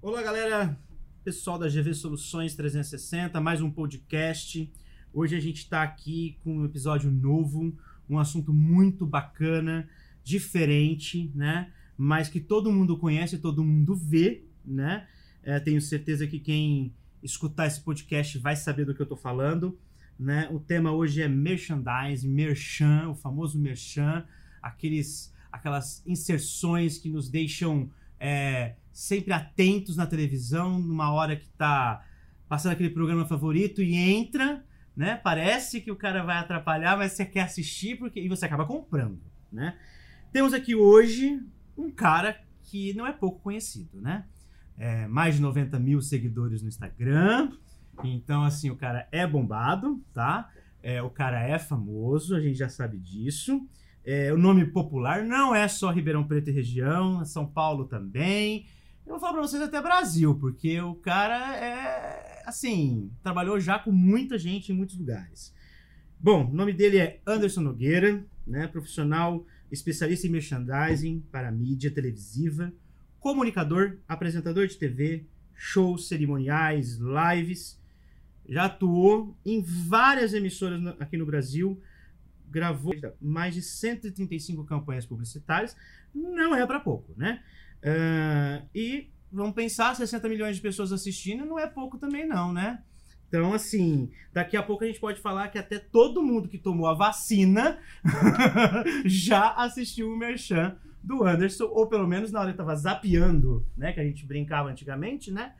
Olá, galera, pessoal da GV Soluções 360, mais um podcast. Hoje a gente está aqui com um episódio novo, um assunto muito bacana, diferente, né? Mas que todo mundo conhece, todo mundo vê, né? É, tenho certeza que quem escutar esse podcast vai saber do que eu estou falando, né? O tema hoje é merchandising, merchan, o famoso merchan, aqueles, aquelas inserções que nos deixam é, sempre atentos na televisão, numa hora que está passando aquele programa favorito e entra, né? Parece que o cara vai atrapalhar, mas você quer assistir porque e você acaba comprando, né? Temos aqui hoje um cara que não é pouco conhecido, né? É, mais de 90 mil seguidores no Instagram. Então, assim, o cara é bombado, tá? É, o cara é famoso, a gente já sabe disso. É, o nome popular não é só Ribeirão Preto e região, São Paulo também. Eu vou falar pra vocês até Brasil, porque o cara é, assim, trabalhou já com muita gente em muitos lugares. Bom, o nome dele é Anderson Nogueira, né? Profissional especialista em merchandising para mídia televisiva, comunicador, apresentador de TV, shows cerimoniais, lives. Já atuou em várias emissoras aqui no Brasil, gravou mais de 135 campanhas publicitárias, não é para pouco, né? Uh, e vamos pensar, 60 milhões de pessoas assistindo não é pouco também não, né? Então, assim, daqui a pouco a gente pode falar que até todo mundo que tomou a vacina já assistiu o Merchan do Anderson, ou pelo menos na hora que estava zapeando, né? Que a gente brincava antigamente, né?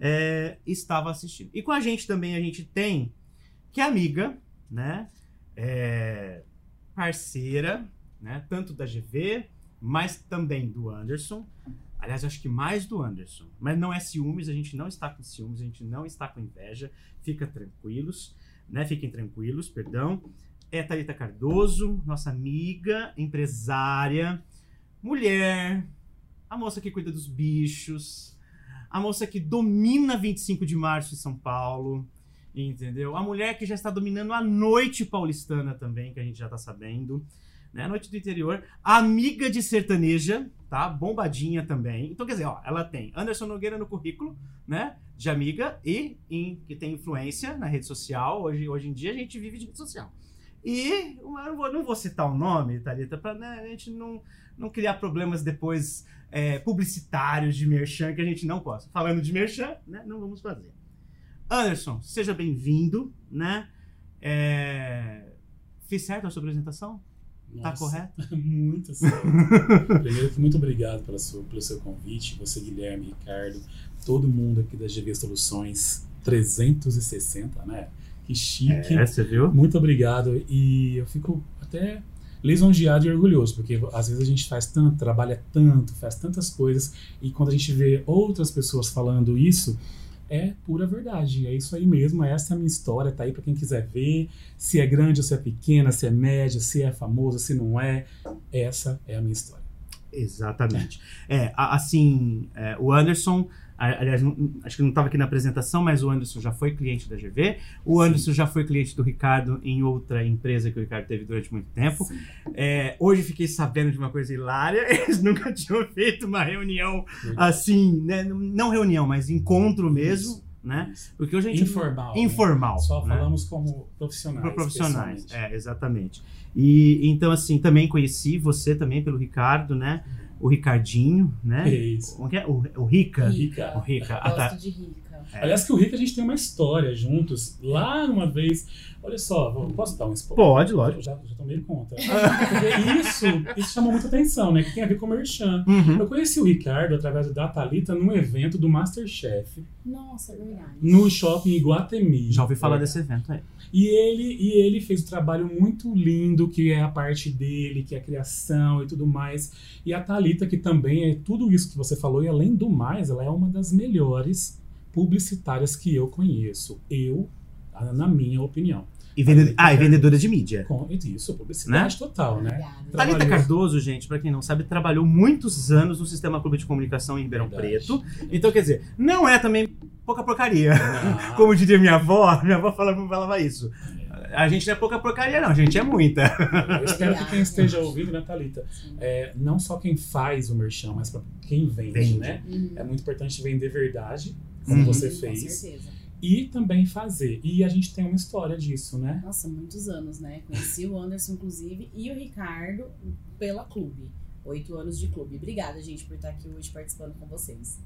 É, estava assistindo. E com a gente também a gente tem que é amiga, né? É, parceira, né? Tanto da GV, mas também do Anderson. Aliás, acho que mais do Anderson. Mas não é ciúmes, a gente não está com ciúmes, a gente não está com inveja. Fica tranquilos, né? Fiquem tranquilos, perdão. É Thalita Cardoso, nossa amiga, empresária, mulher, a moça que cuida dos bichos, a moça que domina 25 de março em São Paulo, entendeu? A mulher que já está dominando a noite paulistana também, que a gente já está sabendo né? Noite do Interior, amiga de sertaneja, tá? Bombadinha também. Então, quer dizer, ó, ela tem Anderson Nogueira no currículo, né? De amiga e em, que tem influência na rede social. Hoje, hoje em dia a gente vive de rede social. E eu não vou, não vou citar o nome, Thalita, para né, a gente não, não criar problemas depois é, publicitários de merchan que a gente não possa. Falando de merchan, né? Não vamos fazer. Anderson, seja bem-vindo, né? É... Fiz certo a sua apresentação? Tá Nossa, tá correto? muito certo. Primeiro, muito obrigado pela sua, pelo seu convite, você, Guilherme, Ricardo, todo mundo aqui da GV Soluções 360, né? Que chique. É, você viu? Muito obrigado. E eu fico até lisonjeado e orgulhoso, porque às vezes a gente faz tanto, trabalha tanto, faz tantas coisas, e quando a gente vê outras pessoas falando isso, é pura verdade. É isso aí mesmo, essa é a minha história, tá aí para quem quiser ver, se é grande ou se é pequena, se é média, se é famoso, se não é. Essa é a minha história. Exatamente. É, assim, é, o Anderson Aliás, não, acho que não estava aqui na apresentação, mas o Anderson já foi cliente da GV. O Anderson Sim. já foi cliente do Ricardo em outra empresa que o Ricardo teve durante muito tempo. É, hoje fiquei sabendo de uma coisa hilária. Eles nunca tinham feito uma reunião assim, né? não reunião, mas encontro mesmo. Isso. Né? Porque hoje a gente informal, informal, né? só né? falamos como profissionais, profissionais, é exatamente. E então assim também conheci você também pelo Ricardo, né? Uhum o Ricardinho, né? É isso. Como que é? O, o Rica. Rica. O Rica. Ah, tá. de Rica. É. Aliás, que o Rica a gente tem uma história juntos. Lá uma vez. Olha só, posso dar um spoiler? Pode, lógico. Já, já tomei conta. Porque isso, isso chamou muita atenção, né? Que tem a ver com o Merchan. Uhum. Eu conheci o Ricardo através da Thalita num evento do Masterchef. Nossa, é verdade. No shopping Iguatemi. Já ouvi falar é. desse evento aí. E ele, e ele fez um trabalho muito lindo, que é a parte dele, que é a criação e tudo mais. E a Talita que também é tudo isso que você falou, e além do mais, ela é uma das melhores publicitárias que eu conheço. Eu, na minha opinião. E vende... Ah, e vendedora de mídia. Com isso, publicidade né? total, né? Thalita Cardoso, gente, para quem não sabe, trabalhou muitos anos no Sistema Clube de Comunicação em Ribeirão Verdade. Preto. Então, quer dizer, não é também pouca porcaria. Como diria minha avó, minha avó falava, falava isso. A gente não é pouca porcaria, não, a gente é muita. Eu espero que quem esteja ouvindo, né, Thalita? É, não só quem faz o merchan, mas pra quem vende, Vende. né? Uhum. É muito importante vender verdade, como Uhum. você Com fez, certeza. E também fazer. E a gente tem uma história disso, né? Nossa, muitos anos, né? Conheci o Anderson, inclusive, e o Ricardo pela clube. Oito anos de clube. Obrigada, gente, por estar aqui hoje participando com vocês.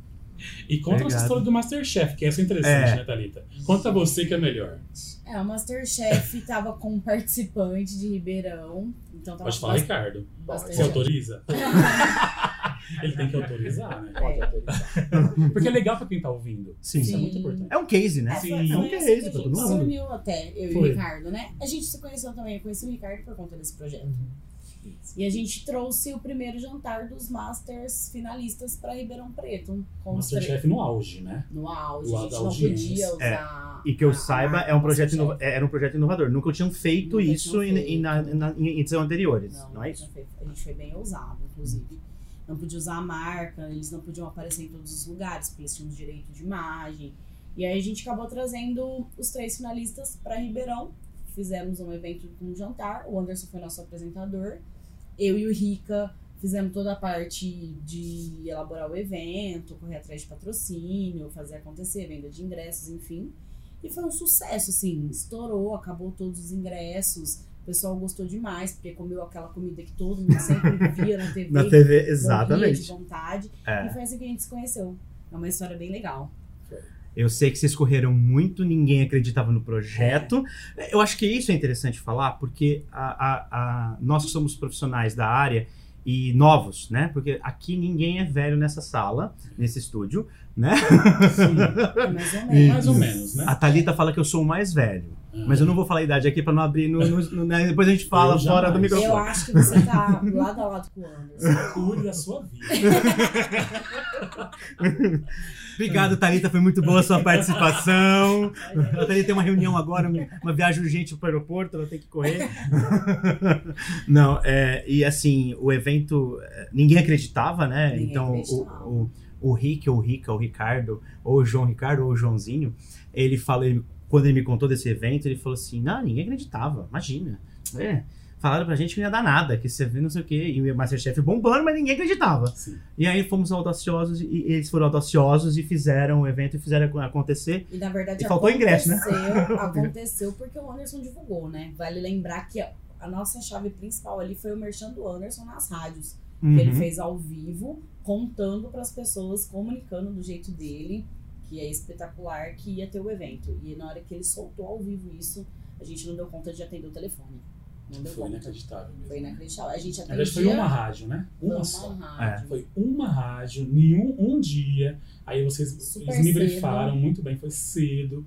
E conta Obrigado. essa história do Masterchef, que essa é interessante, É. né, Thalita? Conta você que é melhor. É, o Masterchef tava com um participante de Ribeirão. Então tava Pode falar, Ricardo. Você autoriza? Ele tem que autorizar, né? Pode É. autorizar. Porque é legal pra quem tá ouvindo. Sim. Isso é muito importante. É um case, né? É, Sim. É um case pra a todo gente se mundo. uniu até, eu e o Ricardo, né? A gente se conheceu também, eu conheci o Ricardo por conta desse projeto. Uhum. E a gente trouxe o primeiro jantar dos Masters finalistas para Ribeirão Preto. Masterchef no auge, né? no auge, Do- a gente não podia usar. E que eu a- a saiba, é um, projeto inova- era um projeto inovador. Nunca tinham feito Nunca isso tinham feito. em, na- na- em edições anteriores, Não, não é a isso? A gente foi bem ousado, inclusive. Não podia usar a marca, eles não podiam aparecer em todos os lugares, porque eles tinham direito de imagem. E aí a gente acabou trazendo os três finalistas para Ribeirão. Fizemos um evento com um jantar. O Anderson foi nosso apresentador. Eu e o Rica fizemos toda a parte de elaborar o evento, correr atrás de patrocínio, fazer acontecer, venda de ingressos, enfim. E foi um sucesso, assim, estourou, acabou todos os ingressos. O pessoal gostou demais, porque comeu aquela comida que todo mundo sempre via na TV. Na TV, morria de exatamente. vontade. É. E foi assim que a gente se conheceu. É uma história bem legal. Eu sei que vocês correram muito, ninguém acreditava no projeto. Eu acho que isso é interessante falar, porque a, a- a- nós que somos profissionais da área e novos, né? Porque aqui ninguém é velho nessa sala, nesse estúdio, né? Sim. É mais ou menos. Mais ou menos, né? A Thalita fala que eu sou o mais velho. Mas eu não vou falar a idade aqui pra não abrir no. no- no- né? Depois a gente fala Eu fora do microfone. Eu acho que você tá lado a lado com o Anderson. Cuide da sua vida. Obrigado, Thalita. Foi muito boa a sua participação. A Thalita tem uma reunião agora, uma viagem urgente para o aeroporto, ela tem que correr. Não, é, e assim, o evento, ninguém acreditava, né? Ninguém então, acreditava. o, o, o Rick, ou o Rica, ou o Ricardo, ou o João Ricardo, ou o Joãozinho, ele fala, ele- quando ele me contou desse evento, ele falou assim: não, ninguém acreditava, imagina. É, falaram pra gente que não ia dar nada, que você vê não sei o quê, e o Masterchef bombando, mas ninguém acreditava. Sim. E aí fomos audaciosos, e eles foram audaciosos e fizeram o evento e fizeram acontecer. E na verdade E faltou ingresso, né? aconteceu, porque o Anderson divulgou, né? Vale lembrar que a, nossa chave principal ali foi o merchan do Anderson nas rádios. que ele Uhum. fez ao vivo, contando para as pessoas, comunicando do jeito dele, que é espetacular, que ia ter o evento. E na hora que ele soltou ao vivo isso, a gente não deu conta de atender o telefone. Não deu Foi conta. inacreditável mesmo. Foi inacreditável. A gente Na atendia... verdade, foi uma rádio, né? Uma uma só. rádio. Foi uma rádio, nenhum um dia. Aí vocês Super eles me cedo. brifaram muito bem, foi cedo.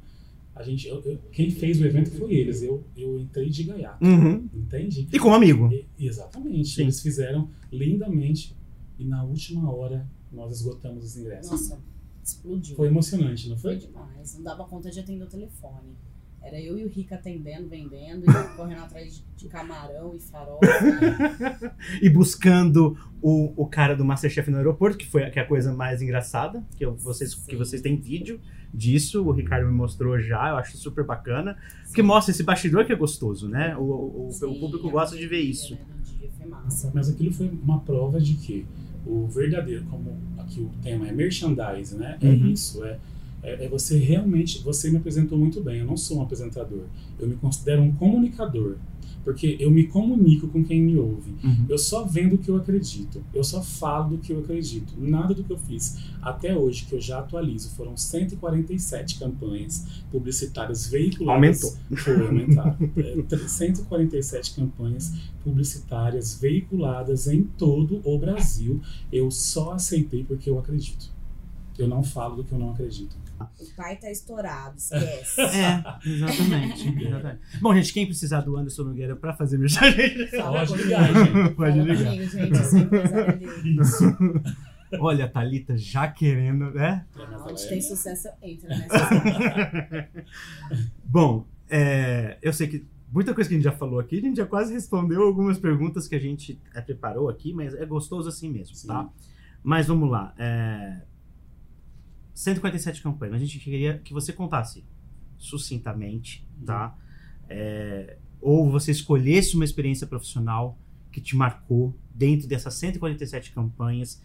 A gente, eu- eu- quem fez o evento foi eles. Eu, eu entrei de gaiato, Uhum. entende? E com um amigo. E- exatamente. Sim. Eles fizeram lindamente e na última hora nós esgotamos os ingressos. Nossa, explodiu. Foi emocionante, não Foi foi? demais. Não dava conta de atender o telefone. Era eu e o Rica atendendo, vendendo, e correndo atrás de, camarão e farofa. E buscando o, o cara do Masterchef no aeroporto, que foi que é a coisa mais engraçada, que, eu- vocês, que Sim. vocês têm vídeo disso, o Ricardo me mostrou já, eu acho super bacana. Porque mostra esse bastidor que é gostoso, né? O, o, Sim, o público a gosta de ver dia, isso. Né. Mas aquilo foi uma prova de que o verdadeiro, como aqui o tema é merchandising, né? É Uhum. isso, é, é, é você realmente, você me apresentou muito bem, eu não sou um apresentador, eu me considero um comunicador, porque eu me comunico com quem me ouve. Uhum. Eu só vendo o que eu acredito, eu só falo do que eu acredito, nada do que eu fiz até hoje, que eu já atualizo, foram 147 campanhas publicitárias veiculadas. Aumentou. Foi aumentar. É, 147 campanhas publicitárias veiculadas em todo o Brasil. Eu só aceitei porque eu acredito. Eu não falo do que eu não acredito. O pai tá estourado, esquece. É, exatamente, exatamente. Bom, gente, quem precisar do Anderson Nogueira pra fazer mensagem, Fala Pode ligar, gente. pode ligar. comigo, gente. Eu dele. Isso. Olha, a Thalita já querendo, né? Ah, Onde tem sucesso, entra nessa. Bom, é, eu sei que muita coisa que a gente já falou aqui, a gente já quase respondeu algumas perguntas que a gente é, preparou aqui, mas é gostoso assim mesmo, Sim. tá? Mas vamos lá. É, 147 campanhas. A gente queria que você contasse sucintamente, tá? é, ou você escolhesse uma experiência profissional que te marcou dentro dessas 147 campanhas.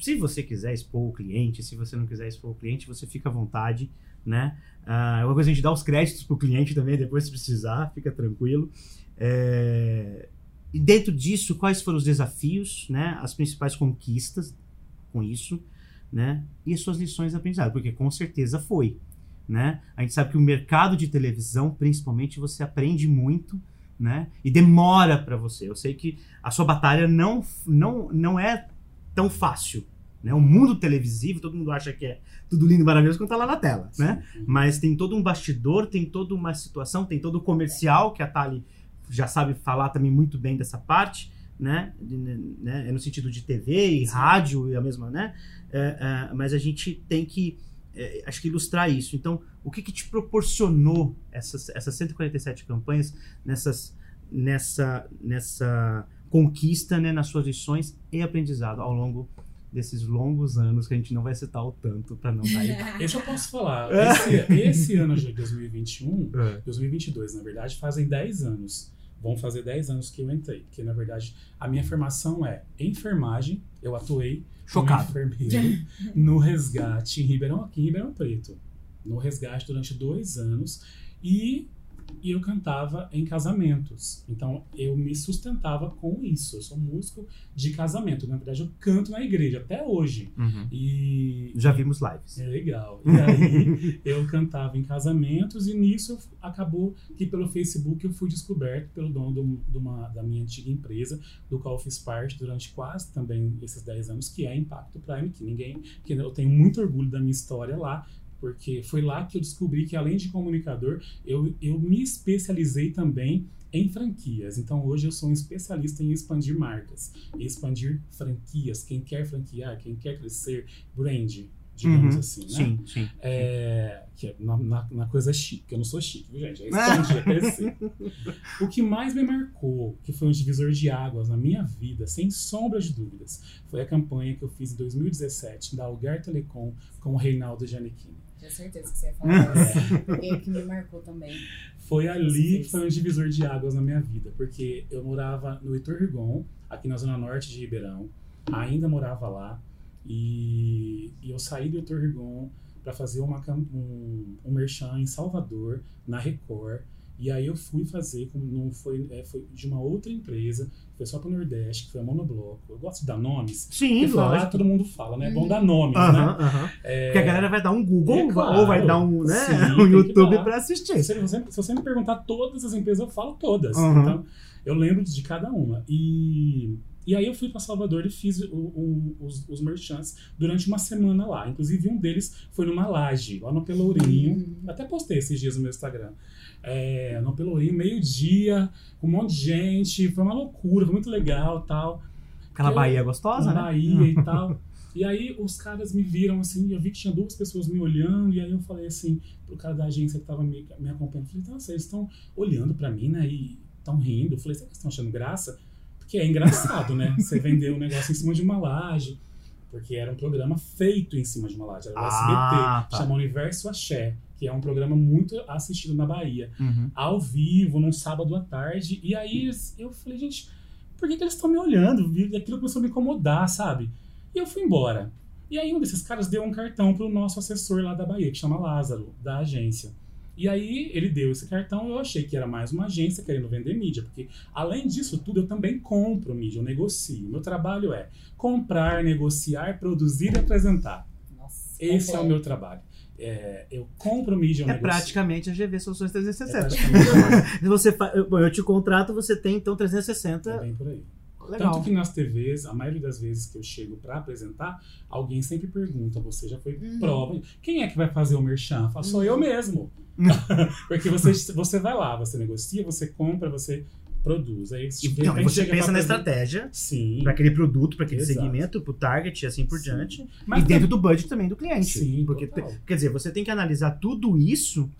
Se você quiser expor o cliente, se você não quiser expor o cliente, você fica à vontade, né? Ah, é uma coisa a gente dá os créditos para o cliente também, depois se precisar, fica tranquilo. É, E dentro disso, quais foram os desafios, né? As principais conquistas com isso, né? E as suas lições aprendizadas, porque com certeza foi, né? A gente sabe que o mercado de televisão, principalmente, você aprende muito, né? E demora para você. Eu sei que a sua batalha não, não, não é tão fácil, né? O mundo televisivo, todo mundo acha que é tudo lindo e maravilhoso quando tá lá na tela, né? Mas tem todo um bastidor, tem toda uma situação, tem todo o comercial que a Thali já sabe falar também muito bem dessa parte, né? De- né? É no sentido de TV e Sim. rádio e a mesma, né? É, é, mas a gente tem que, é, acho que ilustrar isso. Então, o que, que te proporcionou essas, essas 147 campanhas nessas, nessa, nessa conquista, né? Nas suas lições e aprendizado ao longo desses longos anos que a gente não vai citar o tanto para não dar eu posso falar. Esse, esse ano de 2021, É. 2022, na verdade, fazem 10 anos. Vão fazer 10 anos que eu entrei. Porque, na verdade, a minha formação é enfermagem. Eu atuei Chocado. como enfermeiro no resgate em Ribeirão, aqui em Ribeirão Preto. No resgate durante dois anos. E, e eu cantava em casamentos. Então, eu me sustentava com isso. Eu sou músico de casamento. Na verdade, eu canto na igreja até hoje. Uhum. E Já vimos lives. é legal. E aí eu cantava em casamentos e nisso acabou que pelo Facebook eu fui descoberto pelo dono do- de uma, da minha antiga empresa, do qual eu fiz parte durante quase também esses 10 anos, que é Impacto Prime, que ninguém. que eu tenho muito orgulho da minha história lá. Porque foi lá que eu descobri que, além de comunicador, eu, eu me especializei também em franquias. Então, hoje eu sou um especialista em expandir marcas, expandir franquias. Quem quer franquear, quem quer crescer, brand, digamos Uhum. assim, né? Sim, sim. É, que é na, na, na coisa chique, que eu não sou chique, viu, gente? É expandir, é crescer. O que mais me marcou, que foi um divisor de águas na minha vida, sem sombra de dúvidas, foi a campanha que eu fiz em 2017 da Algar Telecom com o Reinaldo Giannichini. Tinha certeza que você ia falar isso. Alguém que me marcou também. Foi ali que foi um divisor de águas na minha vida, porque eu morava no Heitor Rigon, aqui na zona norte de Ribeirão, ainda morava lá, e, e eu saí do Heitor Rigon para fazer uma, um, um merchan em Salvador, na Record, e aí eu fui fazer, como não foi, é, foi de uma outra empresa, foi só pro Nordeste, que foi a Monobloco. Eu gosto de dar nomes, Sim, falar todo mundo fala, né? É bom Uhum. dar nomes, né? aham. É, Porque a galera vai dar um Google É claro. ou vai dar um, né, Sim, um YouTube dar. pra Se assistir. você, se você me perguntar todas as empresas, eu falo todas. Uhum. Então, eu lembro de cada uma. E, e aí eu fui para Salvador e fiz o- o- os, os merchants durante uma semana lá. Inclusive, um deles foi numa laje, lá no Pelourinho. Uhum. Até postei esses dias no meu Instagram. É, no Pelourinho, meio-dia, com um monte de gente. Foi uma loucura, foi muito legal tal. Aquela Eu- Bahia gostosa, né? Bahia e tal. E aí os caras me viram assim, eu vi que tinha duas pessoas me olhando, e aí eu falei assim pro cara da agência que tava me, me acompanhando, falei, nossa, eles estão olhando pra mim, né, e estão rindo. Eu falei, será que eles estão achando graça? Porque é engraçado, né, você vender um negócio em cima de uma laje, porque era um programa feito em cima de uma laje, era o Ah, SBT, tá. chama Universo Axé, que é um programa muito assistido na Bahia Uhum. ao vivo, num sábado à tarde. E aí eu falei, gente, por que, que eles estão me olhando? E aquilo começou a me incomodar, sabe? E eu fui embora. E aí um desses caras deu um cartão pro nosso assessor lá da Bahia, que chama Lázaro, da agência. E aí ele deu esse cartão, eu achei que era mais uma agência querendo vender mídia, porque além disso tudo eu também compro mídia, eu negocio. Meu trabalho é comprar, negociar, produzir e apresentar. Nossa, Esse é o completo. meu trabalho. É, eu compro mídia, É negocio. praticamente a GV Soluções É 360. praticamente Se você fa... bom, eu te contrato, você tem então é 360. bem por aí. Legal. Tanto que nas TVs, a maioria das vezes que eu chego pra apresentar, alguém sempre pergunta: você já foi Uhum. prova? Quem é que vai fazer o merchan? Fala, sou eu mesmo. Uhum. Porque você, você vai lá, você negocia, você compra, você produz. Aí E, repente não, você pensa na estratégia para aquele produto, para aquele Exato. segmento, para o target e assim por Sim. diante. Mas e dentro do budget também do cliente. Sim, porque te- quer dizer, você tem que analisar tudo isso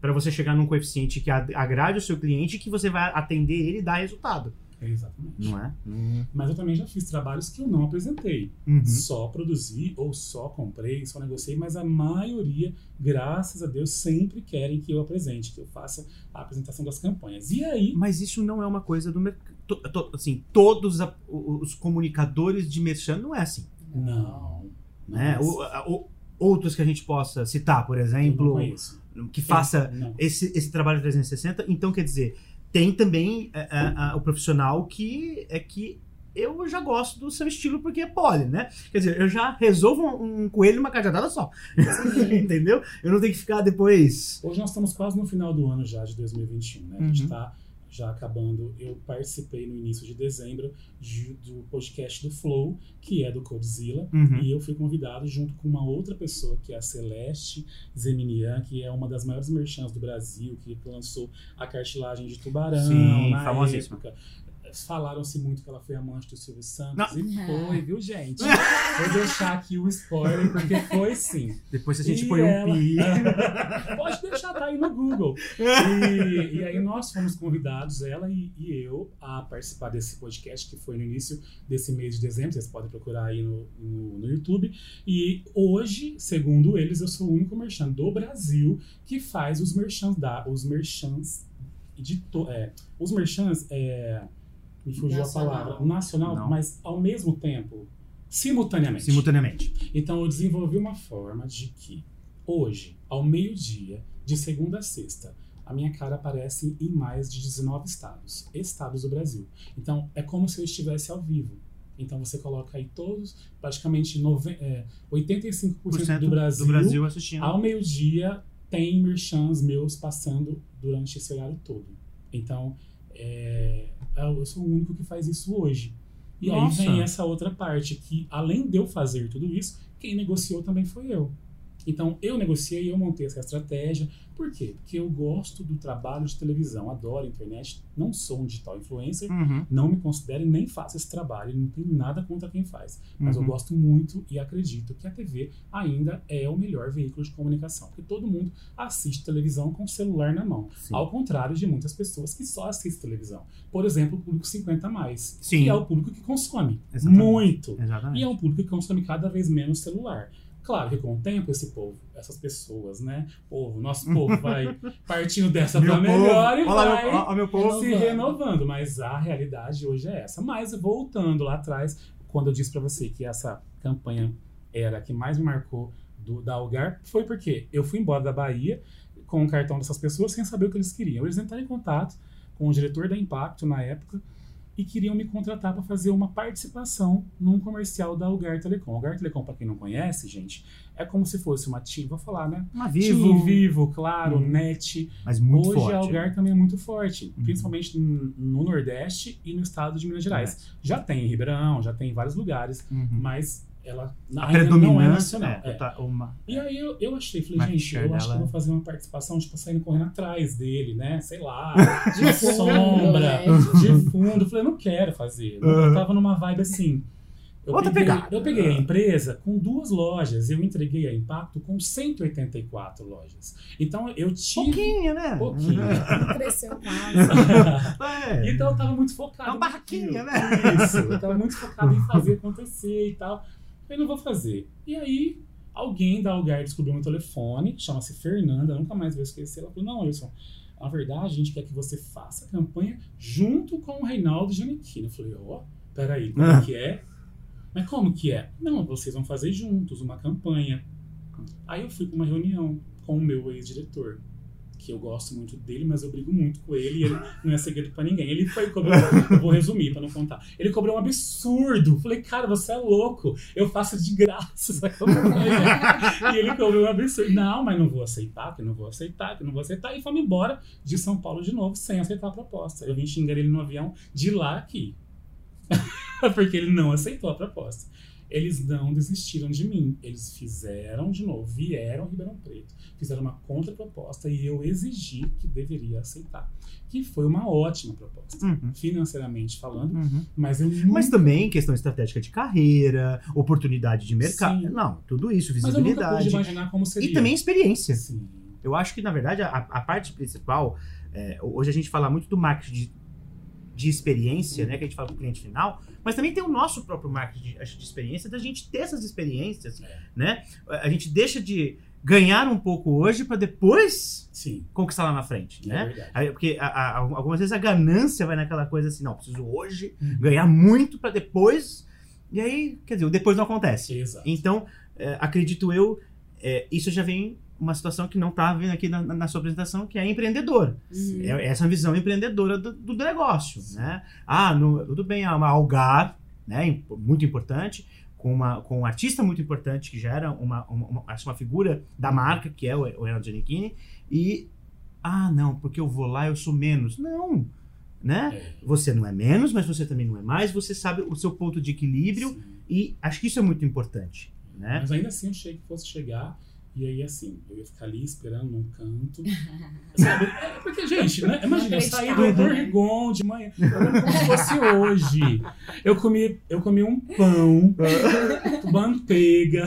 para você chegar num coeficiente que agrade o seu cliente e que você vai atender ele e dar resultado. Exatamente. não é? Hum. Mas eu também já fiz trabalhos que eu não apresentei. Uhum. Só produzi ou só comprei, só negociei, mas a maioria, graças a Deus, sempre querem que eu apresente, que eu faça a apresentação das campanhas. E aí, Mas isso não é uma coisa do mercado. Assim, todos a- os comunicadores de merchan não é assim. não. não Né? é O- a- o- outros que a gente possa citar, por eu não exemplo, que faça Não. esse, esse trabalho 360. Então, quer dizer, tem também é, é, a- o profissional que é que eu já gosto do seu estilo porque é pole, né? Quer dizer, eu já resolvo um, um coelho numa cajadada só. Entendeu? Eu não tenho que ficar depois. Hoje nós estamos quase no final do ano já, de 2021, né? A gente Uhum. está já acabando. Eu participei no início de dezembro de- do podcast do Flow, que é do Codzilla. Uhum. E eu fui convidado junto com uma outra pessoa, que é a Celeste Zeminian, que é uma das maiores merchants do Brasil, que lançou a cartilagem de tubarão Sim, na famosíssima. época. Falaram-se muito que ela foi amante do Silvio Santos. Não. E foi, viu, gente? Vou deixar aqui o spoiler, porque foi sim. Depois a gente E põe ela- um pi. Pode deixar, tá aí no Google. E, e aí nós fomos convidados, ela e, e eu, a participar desse podcast que foi no início desse mês de dezembro. Vocês podem procurar aí no, no, no YouTube. E hoje, segundo eles, eu sou o único merchan do Brasil que faz os merchans da, os merchans de to, é, os merchans é, me fugiu Nacional. a palavra nacional, Não. mas ao mesmo tempo simultaneamente. Simultaneamente. Então eu desenvolvi uma forma de que hoje, ao meio-dia, de segunda a sexta, a minha cara aparece em mais de 19 estados, estados do Brasil. Então é como se eu estivesse ao vivo. Então você coloca aí todos, praticamente nove, é, 85% Por cento do Brasil, do Brasil assistindo. ao meio-dia tem merchans meus passando durante esse horário todo. Então, é, eu sou o único que faz isso hoje. E Nossa. aí vem essa outra parte, que além de eu fazer tudo isso, quem negociou também foi eu. Então, eu negociei, eu montei essa estratégia. Por quê? Porque eu gosto do trabalho de televisão, adoro a internet, não sou um digital influencer, Uhum. não me considero e nem faço esse trabalho, não tenho nada contra quem faz. Mas Uhum. eu gosto muito e acredito que a TV ainda é o melhor veículo de comunicação, porque todo mundo assiste televisão com o celular na mão. Sim. Ao contrário de muitas pessoas que só assistem televisão. Por exemplo, o público 50 a mais, Sim. que é o público que consome Exatamente. muito. Exatamente. E é um público que consome cada vez menos celular. Claro que com o tempo esse povo, essas pessoas, né? Povo, nosso povo vai partindo dessa pra melhor e Olha lá, vai meu, ó, meu povo. se Renovando. mas a realidade hoje é essa. Mas voltando lá atrás, quando eu disse pra você que essa campanha era a que mais me marcou do, da Algar, foi porque eu fui embora da Bahia com o cartão dessas pessoas sem saber o que eles queriam. Eles entraram em contato com o diretor da Impacto na época e queriam me contratar para fazer uma participação num comercial da Algar Telecom. Algar Telecom, para quem não conhece, gente, é como se fosse uma TIM, vou falar, né? Uma Vivo, vivo. Vivo, claro, Uhum. NET, Mas muito Hoje forte. a Algar também é muito forte, Uhum. principalmente no Nordeste e no estado de Minas Gerais. Já tem em Ribeirão, já tem em vários lugares, Uhum. mas ela A ainda não é predominância nacional. é, é. tá uma. E aí eu, eu achei, falei, Market gente, eu acho que dela eu é- vou fazer uma participação, tipo, saindo correndo atrás dele, né? Sei lá, De sombra, né? de fundo. Falei, não quero fazer. Eu Uhum. tava numa vibe assim. Eu Outra peguei, pegada. eu peguei a empresa com duas lojas, eu entreguei a Impacto com 184 lojas. Então eu tive. Pouquinho, né? Pouquinho. Cresceu quase. É. Então eu tava muito focado. Uma barraquinha, né? Isso. Eu tava muito focado em fazer acontecer e tal. Eu não vou fazer. E aí, alguém da Algar descobriu meu telefone, chama-se Fernanda, nunca mais vou esquecer. Ela falou: Não, Wilson, na verdade, a gente quer que você faça a campanha junto com o Reinaldo Giannichini. Eu falei: Ó, peraí, como Ah. que é? Mas como que é? Não, vocês vão fazer juntos uma campanha. Aí eu fui para uma reunião com o meu ex-diretor, que eu gosto muito dele, mas eu brigo muito com ele e ele não é segredo para ninguém. Ele foi cobrou, eu vou resumir para não contar. Ele cobrou um absurdo. Falei, cara, você é louco. Eu faço de graça essa e ele cobrou um absurdo. Não, mas não vou aceitar, que não vou aceitar, que não vou aceitar. E fomos embora de São Paulo de novo, sem aceitar a proposta. Eu vim xingar ele no avião de lá aqui. Porque ele não aceitou a proposta. Eles não desistiram de mim. Eles fizeram de novo, vieram a Ribeirão Preto, fizeram uma contraproposta e eu exigi que deveria aceitar. Que foi uma ótima proposta, Uhum. financeiramente falando, Uhum. mas eu nunca, Mas também questão estratégica de carreira, oportunidade de mercado. Sim. Não, tudo isso, mas eu nunca pude visibilidade. imaginar como seria. E também experiência. Sim. Eu acho que, na verdade, a, a parte principal, é, hoje a gente fala muito do marketing, de experiência, né, que a gente fala para o cliente final, mas também tem o nosso próprio marketing de, de experiência, da gente ter essas experiências, É. né? A gente deixa de ganhar um pouco hoje para depois Sim, conquistar lá na frente, é né? Porque a- a- algumas vezes a ganância vai naquela coisa assim, não, preciso hoje Uhum. ganhar muito para depois, e aí, quer dizer, o depois não acontece. Exato. Então, é, acredito eu, é, isso já vem uma situação que não está vindo aqui na, na sua apresentação, que é empreendedor. Uhum. É essa visão empreendedora do, do negócio, né? Ah, no- tudo bem, há uma Algar, né? Muito importante, com, uma, com um artista muito importante, que já era uma, uma, uma, uma figura da marca, que é o, o Renato Giannichini, e, ah, não, porque eu vou lá, eu sou menos. Não, né? É, Você não é menos, mas você também não é mais, você sabe o seu ponto de equilíbrio, sim. e acho que isso é muito importante, né? Mas ainda assim eu achei que fosse chegar. E aí, assim, eu ia ficar ali esperando num canto. Sabe? É, Porque, gente, né? Imagina, eu saí do Inacreditável. Dorrigon de manhã. Eu lembro como se fosse hoje. Eu comi, eu comi um pão manteiga.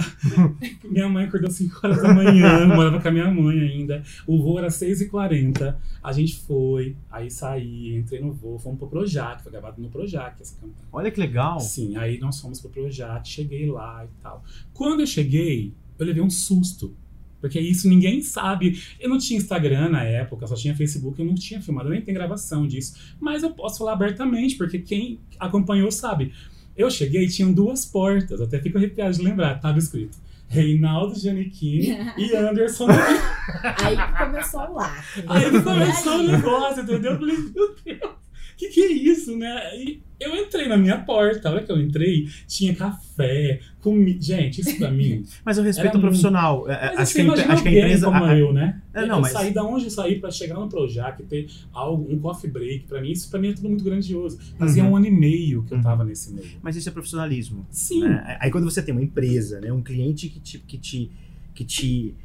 Minha mãe acordou 5 horas da manhã, morava com a minha mãe ainda. O voo era 6h40. A gente foi, aí saí, entrei no voo, fomos pro Projac, foi gravado no Projac essa campanha. Olha que legal. Sim, aí nós fomos pro Projac, cheguei lá e tal. Quando eu cheguei, eu levei um susto. Porque isso ninguém sabe. Eu não tinha Instagram na época, só tinha Facebook, eu não tinha filmado, nem tem gravação disso. Mas eu posso falar abertamente, porque quem acompanhou sabe. Eu cheguei e tinham duas portas, até fico arrepiado de lembrar, tava escrito Reinaldo Giannichini e Anderson Aí que começou lacre. Aí que começou o negócio, entendeu? Eu falei, meu Deus, que que é isso, né? E eu entrei na minha porta, a hora que eu entrei, tinha café, comida. Gente, isso pra mim. Mas eu respeito o profissional. É, Mas acho, assim, que acho que a empresa. como a- eu, né? É, não, eu mas- saí da onde eu saí pra chegar no Projac, ter algo, um coffee break, pra mim, isso pra mim é tudo muito grandioso. Fazia Uhum. um ano e meio que eu Uhum. tava nesse meio. Mas isso é profissionalismo. Sim. né? Aí quando você tem uma empresa, né, um cliente que te, que te, que te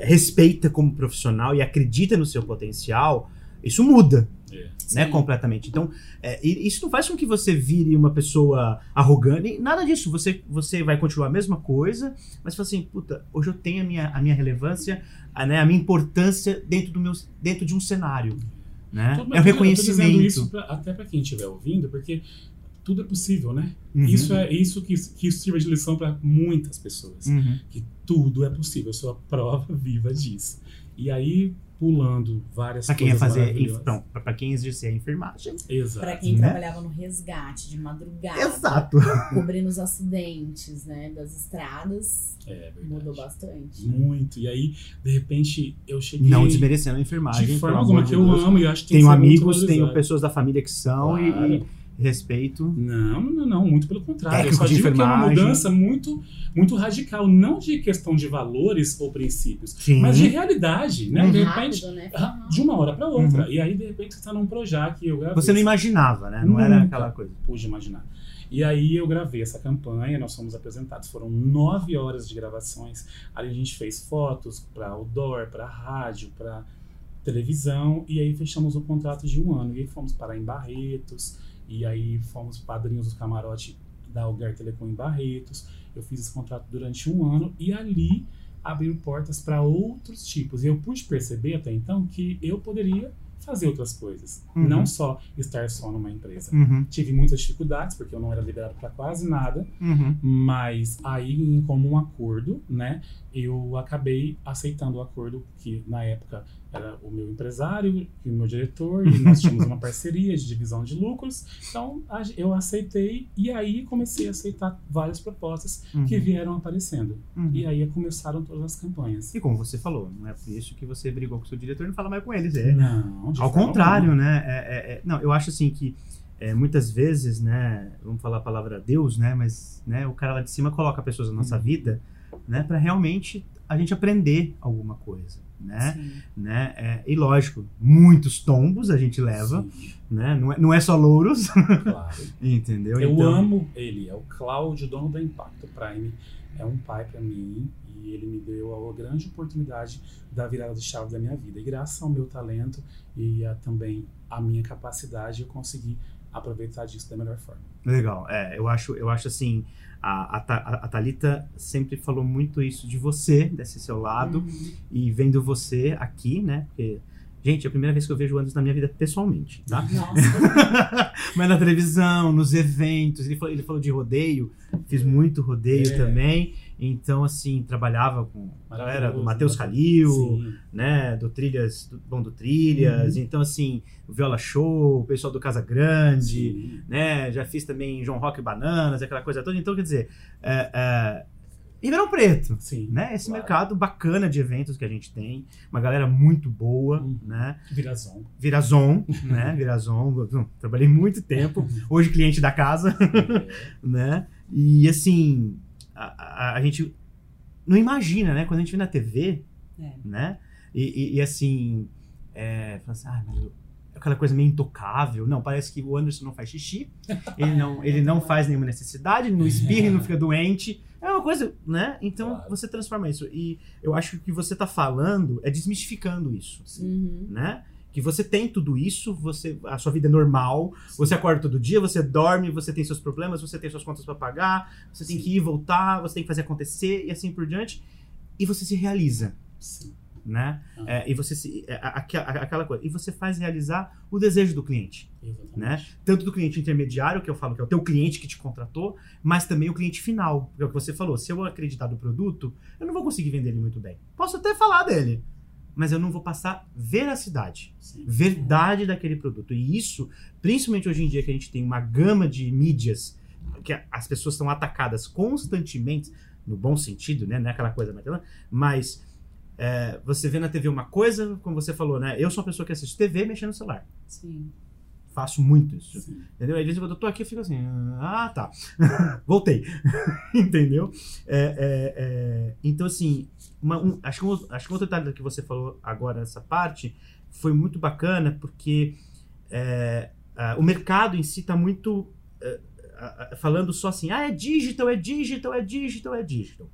respeita como profissional e acredita no seu potencial, isso muda, É. né, Sim. completamente. Então, e isso não faz com que você vire uma pessoa arrogante, nada disso. Você, você vai continuar a mesma coisa, mas fala assim, puta, hoje eu tenho a minha, a minha relevância, a, né, a minha importância dentro, do meu, dentro de um cenário. Né? Tudo- É o eu reconhecimento. isso pra- até pra quem estiver ouvindo, porque tudo é possível, né? Uhum. Isso é isso que, que isso sirva de lição pra muitas pessoas. Uhum. que tudo é possível. Eu sou a prova viva disso. E aí, pulando várias Pra quem ia coisas fazer, pra pra quem exercer a enfermagem. Exato. Pra quem Né? trabalhava no resgate de madrugada, Exato. cobrindo os acidentes, né, das estradas, É verdade. mudou bastante. Muito. E aí, de repente, eu cheguei. Não desmerecendo a enfermagem. de forma alguma, que eu Deus. amo e acho que tem Tenho amigos, tenho pessoas da família que são e- Claro. e, respeito. Não, não, não, muito pelo contrário. Técnico eu só de digo que é uma mudança muito, muito radical, não de questão de valores ou princípios, Sim. mas de realidade, né? Uhum. De repente, Rápido, né? ah, de uma hora para outra. E aí, de repente, você tá num Projac e eu gravei Você não imaginava, né? Não era Nunca. aquela coisa. pude imaginar. E aí eu gravei essa campanha, nós fomos apresentados, foram nove horas de gravações. Ali a gente fez fotos para outdoor, para rádio, para televisão, e aí fechamos o contrato de um ano. E aí fomos parar em Barretos, e aí fomos padrinhos do camarote da Algar Telecom em Barretos. Eu fiz esse contrato durante um ano, e ali abriu portas para outros tipos. E eu pude perceber até então que eu poderia fazer outras coisas, Uhum. não só estar só numa empresa. Uhum, Tive muitas dificuldades, porque eu não era liberado para quase nada, uhum. mas aí, em comum acordo, né, eu acabei aceitando o acordo que, na época, era o meu empresário e o meu diretor, e nós tínhamos uma parceria de divisão de lucros, então eu aceitei, e aí comecei a aceitar várias propostas Uhum. que vieram aparecendo. Uhum. E aí começaram todas as campanhas. E como você falou, não é por isso que você brigou com o seu diretor e não fala mais com eles. É, Não, Ao contrário, alguma. né? É, é, é- não, eu acho assim que é, muitas vezes, né? Vamos falar a palavra Deus, né? Mas né, o cara lá de cima coloca pessoas na nossa Uhum. vida, né? Para realmente a gente aprender alguma coisa, né? Sim. né? É, e lógico, muitos tombos a gente leva, Sim, né? Não é, não é só louros, claro. entendeu? Eu Então, amo ele, é o Cláudio, dono da Impacto Prime. É um pai para mim e ele me deu a grande oportunidade da virada de chave da minha vida. E graças ao meu talento e a, também a minha capacidade, eu consegui aproveitar disso da melhor forma. Legal. É, eu acho, eu acho assim, a, a, a Thalita sempre falou muito isso de você, desse seu lado, Uhum. e vendo você aqui, né? Porque Gente, é a primeira vez que eu vejo o Anderson na minha vida pessoalmente, tá? Nossa, Mas na televisão, nos eventos, ele falou, ele falou de rodeio, fiz muito rodeio É. também. Então, assim, trabalhava com a galera do Matheus né? Calil, Sim. né? Do Trilhas, do Bom do Trilhas. Uhum. Então, assim, o Viola Show, o pessoal do Casa Grande, Sim. né? Já fiz também João Rock e Bananas, aquela coisa toda. Então, quer dizer, é, é, Ribeirão Preto, Sim. né? Esse Claro. mercado bacana de eventos que a gente tem, uma galera muito boa, Uhum. né? Virazon. Virazon, né? Virazon, trabalhei muito tempo, hoje cliente da casa, É. né? E assim, a, a- a gente não imagina, né? Quando a gente vê na TV, É. né? E, e- e, assim, é, assim, ah, mas eu- aquela coisa meio intocável. Não, parece que o Anderson não faz xixi, ele não, ele não faz nenhuma necessidade, ele não espirra, não fica doente. É uma coisa, né? Então Claro. você transforma isso. E eu acho que o que você tá falando é desmistificando isso Uhum. né? Que você tem tudo isso, você a sua vida é normal, você acorda todo dia, você dorme, você tem seus problemas, você tem suas contas para pagar, você tem Sim. que ir voltar, você tem que fazer acontecer e assim por diante, e você se realiza, Sim. né? Ah. É, e você se, é, aqua- aquela coisa, e você faz realizar o desejo do cliente, Exatamente. né? Tanto do cliente intermediário, que eu falo que é o teu cliente que te contratou, mas também o cliente final, porque é o que você falou, se eu acreditar no produto, eu não vou conseguir vender ele muito bem. Posso até falar dele, mas eu não vou passar veracidade Sim. verdade daquele produto. E isso, principalmente hoje em dia que a gente tem uma gama de mídias que as pessoas são atacadas constantemente, no bom sentido, né? Não é aquela coisa, mas é, você vê na TV uma coisa, como você falou, né? Eu sou uma pessoa que assiste TV mexendo no celular. Sim. Faço muito isso. Sim. Entendeu? Às vezes quando eu tô aqui, eu fico assim, ah, tá. Voltei. Entendeu? É, é, é, então, assim, uma- um- acho, que um, acho que um outro detalhe que você falou agora nessa parte foi muito bacana, porque é, ah, o mercado em si está muito é, ah, falando só assim, ah, é digital, é digital, é digital, é digital.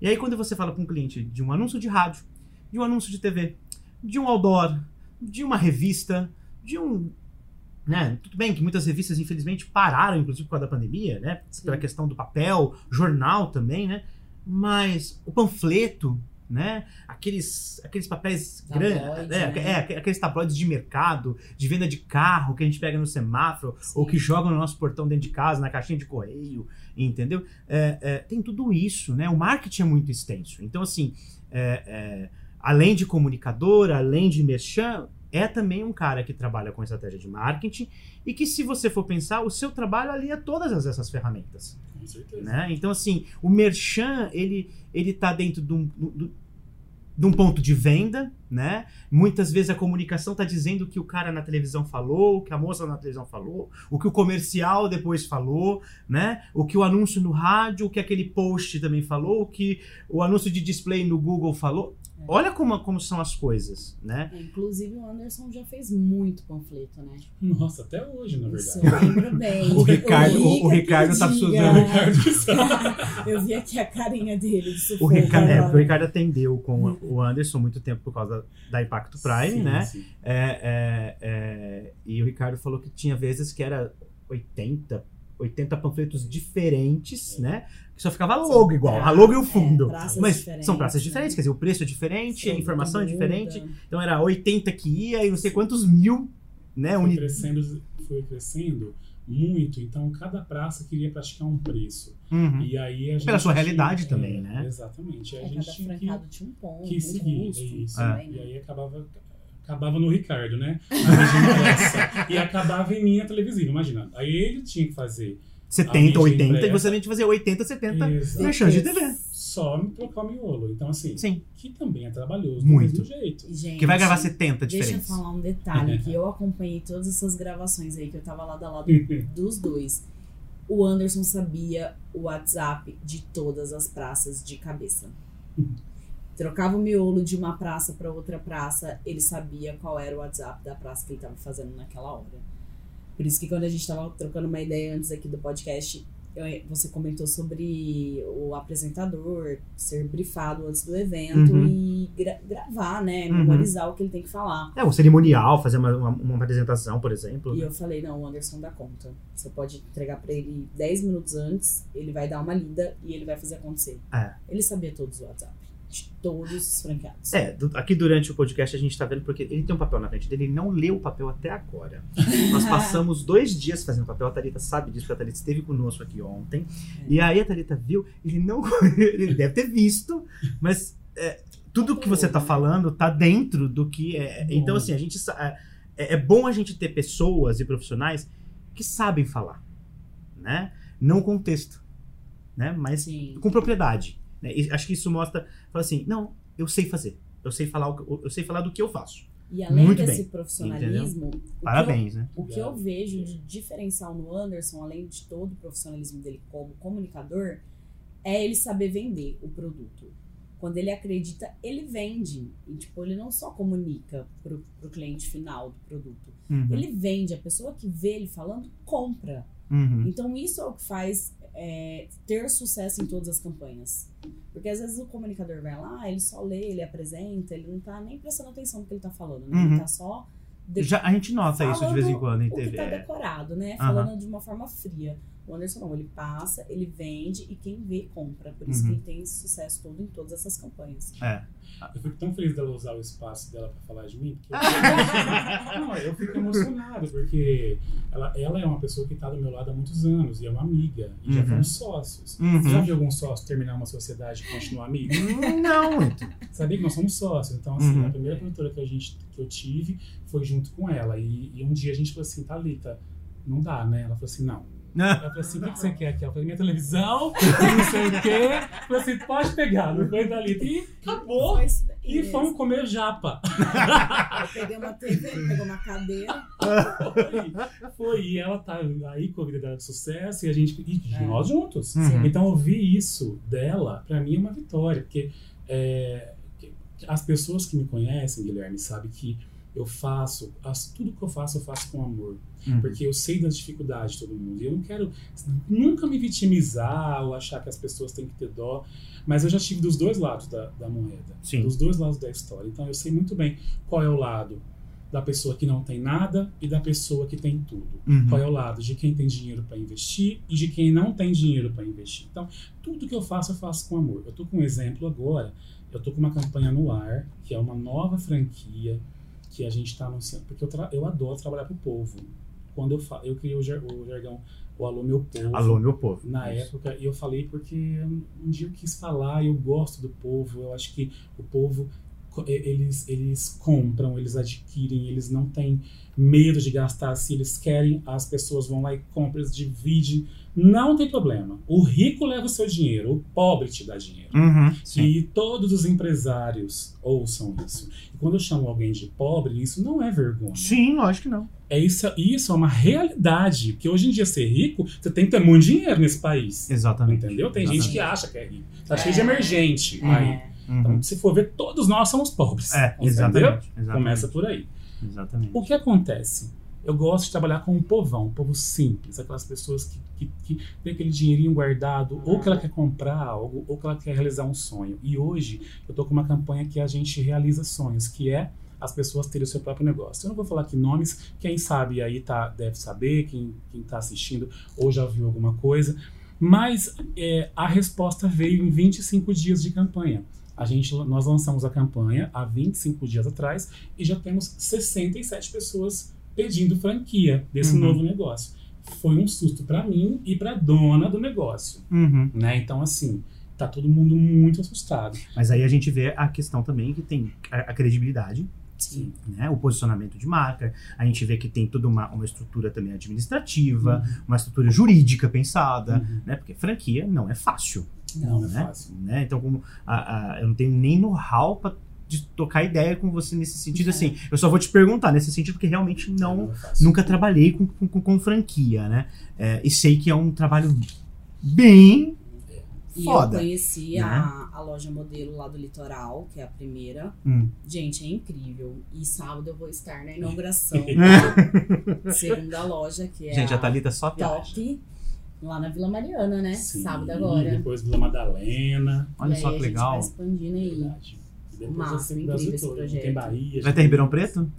E aí, quando você fala para um cliente de um anúncio de rádio, de um anúncio de TV, de um outdoor, de uma revista, de um né? Tudo bem que muitas revistas, infelizmente, pararam, inclusive por causa da pandemia, né? Sim. Pela questão do papel, jornal também, né? Mas o panfleto, né? Aqueles, aqueles papéis grandes, né? é, é, aqueles tabloides de mercado, de venda de carro que a gente pega no semáforo, Sim. ou que jogam no nosso portão dentro de casa, na caixinha de correio, entendeu? É, é, tem tudo isso, né? O marketing é muito extenso. Então, assim, é, é, além de comunicador, além de merchan, é também um cara que trabalha com estratégia de marketing e que, se você for pensar, o seu trabalho alia todas as- essas ferramentas. Com certeza. Né? Então, assim, o merchan, ele, ele tá dentro de um, do- de um ponto de venda, né? Muitas vezes a comunicação tá dizendo o que o cara na televisão falou, o que a moça na televisão falou, o que o comercial depois falou, né? O que o anúncio no rádio, o que aquele post também falou, o que o anúncio de display no Google falou. É. Olha como, como são as coisas, né? É, inclusive o Anderson já fez muito panfleto, né? Nossa, até hoje, na Isso verdade. eu lembro bem. O Ricardo- o- o Rica Ricardo que tá precisando. Ricardo Eu vi aqui a carinha dele de O Ricardo, é, o Ricardo atendeu com o Anderson muito tempo por causa da Impacto Prime, Sim, né? sim. É, é, é, e o Ricardo falou que tinha vezes que era 80, 80 panfletos diferentes, né? Que só ficava logo igual, a logo e o fundo. É, praças Mas diferentes, são praças né? diferentes, quer dizer, o preço é diferente, a Sim, informação é muda. diferente. Então era 80 que ia e não sei quantos mil, né? Foi uni- crescendo, foi crescendo muito, então cada praça queria praticar um preço. Uhum. E aí a gente Pela sua tinha- realidade é, também, né? Exatamente. É, a cada gente tinha que, tinha um ponto, que um seguir. custo é isso. também, E né? aí acabava, acabava no Ricardo, né? A e acabava em minha televisiva, imagina. Aí ele tinha que fazer 70, mídia 80, e você a gente fazia 80, 70 Exato. merchan de TV. só me trocar o miolo. Então, assim, Sim. que também é trabalhoso Muito. do mesmo jeito. Gente, Que vai gravar 70 Deixa eu diferentes. falar um detalhe, que eu acompanhei todas essas gravações aí, que eu tava lado a lado dos dois. O Anderson sabia o WhatsApp de todas as praças de cabeça. Trocava o miolo de uma praça para outra praça, ele sabia qual era o WhatsApp da praça que ele tava fazendo naquela hora. Por isso que quando a gente tava trocando uma ideia antes aqui do podcast, você comentou sobre o apresentador ser brifado antes do evento Uhum. e gra- gravar, né? Uhum. Memorizar o que ele tem que falar. É, um cerimonial, fazer uma, uma, uma apresentação, por exemplo. E eu falei, não, o Anderson dá conta. Você pode entregar pra ele 10 minutos antes, ele vai dar uma lida e ele vai fazer acontecer. É. Ele sabia todos os WhatsApp. De todos os franqueados. É, do- aqui durante o podcast a gente tá vendo porque ele tem um papel na frente dele, ele não leu o papel até agora. Nós passamos dois dias fazendo papel, a Thalita sabe disso, porque a Thalita esteve conosco aqui ontem. E aí a Thalita viu, ele não. ele deve ter visto, mas é, tudo que você tá falando tá dentro do que é. Bom. Então, assim, a gente. sa- É, é bom a gente ter pessoas e profissionais que sabem falar, né? Não com texto, né? Mas Sim. com propriedade. Né? E acho que isso mostra, fala assim, não, eu sei fazer. Eu sei falar, o que- eu sei falar do que eu faço. E além Muito desse bem, profissionalismo, o que eu- Parabéns, né? O que eu vejo de diferencial no Anderson, além de todo o profissionalismo dele como comunicador, é ele saber vender o produto. Quando ele acredita, ele vende. E, tipo, ele não só comunica pro, pro cliente final do produto. Uhum. Ele vende. A pessoa que vê ele falando, compra. Uhum. Então, isso é o que faz é, ter sucesso em todas as campanhas. Porque, às vezes, o comunicador vai lá, ele só lê, ele apresenta, ele não tá nem prestando atenção no que ele tá falando. Né? Uhum. Ele tá só... de- Já, a gente nota isso de vez em quando em o que TV. tá é. decorado, né? Aham. Falando de uma forma fria. O Anderson não, ele passa, ele vende e quem vê compra. Por isso Uhum. que ele tem esse sucesso todo em todas essas campanhas. É. Eu fico tão feliz dela usar o espaço dela pra falar de mim. Porque eu... não, eu fico emocionado, porque ela, ela é uma pessoa que tá do meu lado há muitos anos e é uma amiga. E já Uhum. fomos sócios. Uhum. Você já viu algum sócio terminar uma sociedade e continuar amigo? Hum, Não muito. Sabia que nós somos sócios. Então, assim, Uhum. a primeira produtora que, a gente, que eu tive foi junto com ela. E, e um dia a gente falou assim, Thalita, não dá, né? Ela falou assim, não. Ela falou assim, o que que você quer aqui? Ela falou, minha televisão, não sei o quê. Eu falei assim, pode pegar. Não foi, Thalita. E acabou. Foi isso daí E mesmo. fomos comer japa. Eu peguei uma TV, pegou uma cadeira. Foi, foi. E ela tá aí com a vida dela de sucesso e a gente. E É. nós juntos. Uhum. Então ouvir isso dela, pra mim, é uma vitória. Porque é, as pessoas que me conhecem, Guilherme, sabem que eu faço, as- tudo que eu faço, eu faço com amor. Uhum. Porque eu sei das dificuldades de todo mundo. E eu não quero nunca me vitimizar ou achar que as pessoas têm que ter dó. Mas eu já tive dos dois lados da, da moeda. Sim. Dos dois lados da história. Então eu sei muito bem qual é o lado da pessoa que não tem nada e da pessoa que tem tudo. Uhum. Qual é o lado de quem tem dinheiro para investir e de quem não tem dinheiro para investir. Então, tudo que eu faço, eu faço com amor. Eu tô com um exemplo agora. Eu tô com uma campanha no ar, que é uma nova franquia que a gente está anunciando. Porque eu, eu adoro trabalhar pro povo. Quando eu, fa eu criei o, jar o jargão, o Alô Meu Povo Alô, meu povo. na época e eu falei porque um dia eu quis falar eu gosto do povo eu acho que o povo eles eles compram eles adquirem eles não têm medo de gastar se eles querem as pessoas vão lá e compram eles dividem não tem problema o rico leva o seu dinheiro o pobre te dá dinheiro Uhum. E todos os empresários ouçam isso. E quando eu chamo alguém de pobre, isso não é vergonha. Sim, lógico que não. É isso, isso é uma realidade. Porque hoje em dia ser rico, você tem que ter muito dinheiro nesse país. Exatamente. Entendeu? Tem Exatamente. gente que acha que é rico. Tá cheio de emergente É. aí. Uhum. Então, se for ver, todos nós somos pobres. É, Entendeu? exatamente. exatamente. Começa por aí. Exatamente. O que acontece? Eu gosto de trabalhar com um povão, um povo simples, aquelas pessoas que, que, que tem aquele dinheirinho guardado, ou que ela quer comprar algo, ou que ela quer realizar um sonho. E hoje eu tô com uma campanha que a gente realiza sonhos, que é as pessoas terem o seu próprio negócio. Eu não vou falar aqui nomes, quem sabe aí tá, deve saber, quem, quem tá assistindo ou já viu alguma coisa. Mas é, a resposta veio em 25 dias de campanha. A gente, nós lançamos a campanha há 25 dias atrás e já temos 67 pessoas pedindo franquia desse Uhum. novo negócio. Foi um susto para mim e para dona do negócio, Uhum. né? Então assim, tá todo mundo muito assustado. Mas aí a gente vê a questão também que tem a, a credibilidade, Sim. né? o posicionamento de marca. A gente vê que tem toda uma, uma estrutura também administrativa, uma estrutura jurídica pensada, Uhum. né? Porque franquia não é fácil. Não, é né? fácil. né? Então, como a, a- eu não tenho nem know-how para tocar ideia com você nesse sentido. É. Assim, eu só vou te perguntar nesse sentido porque realmente não, é nunca trabalhei com, com, com franquia, né? É, e sei que é um trabalho bem E foda. eu conheci né? a, a loja modelo lá do Litoral, que é a primeira. Hum. Gente, é incrível. E sábado eu vou estar na inauguração da segunda loja, que é Gente, a a Thalita só viaja. Lá na Vila Mariana, né? Sim, Sábado agora. Depois Vila Madalena. Olha e só aí que a legal. gente vai expandindo aí. Verdade. E Depois Massa, assim, incrível Brasil esse todo. projeto. Tem Bahia. Vai ter Ribeirão Preto?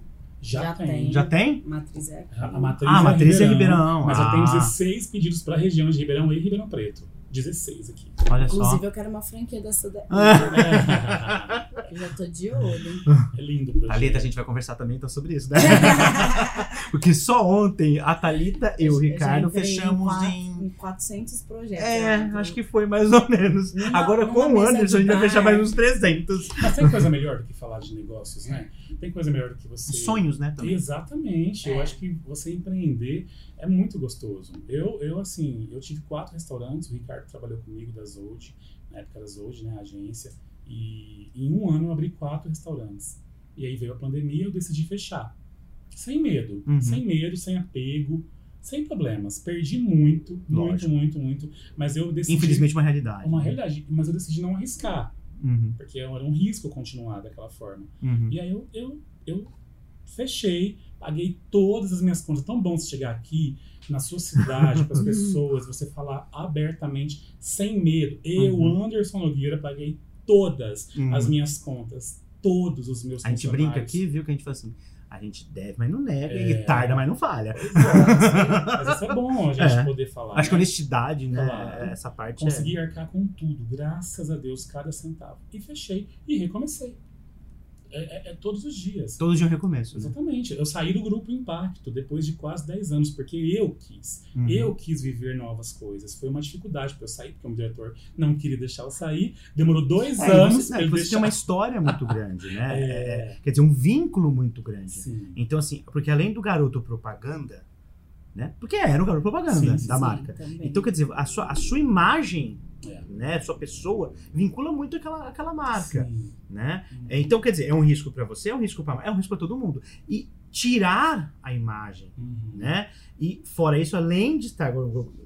Já, Já tem. tem. Já tem? Matriz é. A, a matriz Ah, a é matriz é Ribeirão. Ribeirão. Mas eu Ah. tenho 16 pedidos para a região de Ribeirão e Ribeirão Preto. 16 aqui. Olha Inclusive, só. eu quero uma franquia dessa daí. É, Eu já tô de olho. é lindo o projeto. Thalita, a gente vai conversar também então sobre isso, né? Porque só ontem a Thalita e o Eu Ricardo fechamos em. em 400 projetos. É, né? acho que foi mais ou menos. Numa- Agora com o mesa Anderson a gente vai fechar mais uns 300. Mas tem coisa melhor do que falar de negócios, né? Tem coisa melhor do que você. Sonhos, né? Também. Exatamente. Eu É. acho que você empreender é muito gostoso. Eu, eu assim, eu tive quatro restaurantes, o Ricardo trabalhou comigo da Zold, na época era Zold, né, a agência, e em um ano eu abri quatro restaurantes. E aí veio a pandemia e eu decidi fechar. Sem medo, Uhum. sem medo, sem apego, sem problemas. Perdi muito, muito, Lógico. muito, muito, mas eu decidi Infelizmente, uma realidade. uma né? realidade, mas eu decidi não arriscar, Uhum, porque era um risco continuar daquela forma. uhum. E aí eu, eu, eu fechei, paguei todas as minhas contas. Tão bom você chegar aqui na sua cidade, para as pessoas, você falar abertamente, sem medo. Eu, Uhum. Anderson Nogueira, paguei todas Uhum. as minhas contas, todos os meus A gente brinca aqui, viu? Que a gente fala assim: a gente deve, mas não nega, É. e tarda, mas não falha. Exato, Mas isso é bom a gente É. poder falar. Acho que né? honestidade, né? Claro. Essa parte Consegui arcar com tudo, graças a Deus, cada centavo. E fechei e recomecei. É, é- é todos os dias. é todo dia um recomeço. Né? Exatamente. Eu saí do grupo Impacto depois de quase 10 anos, porque eu quis. Uhum. Eu quis viver novas coisas. Foi uma dificuldade para eu sair, porque o diretor não queria deixar eu sair. Demorou dois É, anos você, pra não, e você deixar. tem uma história muito grande, né? É. É, quer dizer, um vínculo muito grande. Sim. Então, assim, porque além do garoto propaganda, né? Porque era o garoto propaganda sim, da sim, marca. Também. Então, quer dizer, a sua, a sua imagem, É. né? Sua pessoa, vincula muito aquela, aquela marca, Sim. né? Uhum. Então, quer dizer, é um risco para você, é um risco para é um risco para todo mundo. E tirar a imagem, Uhum. né? E fora isso, além de estar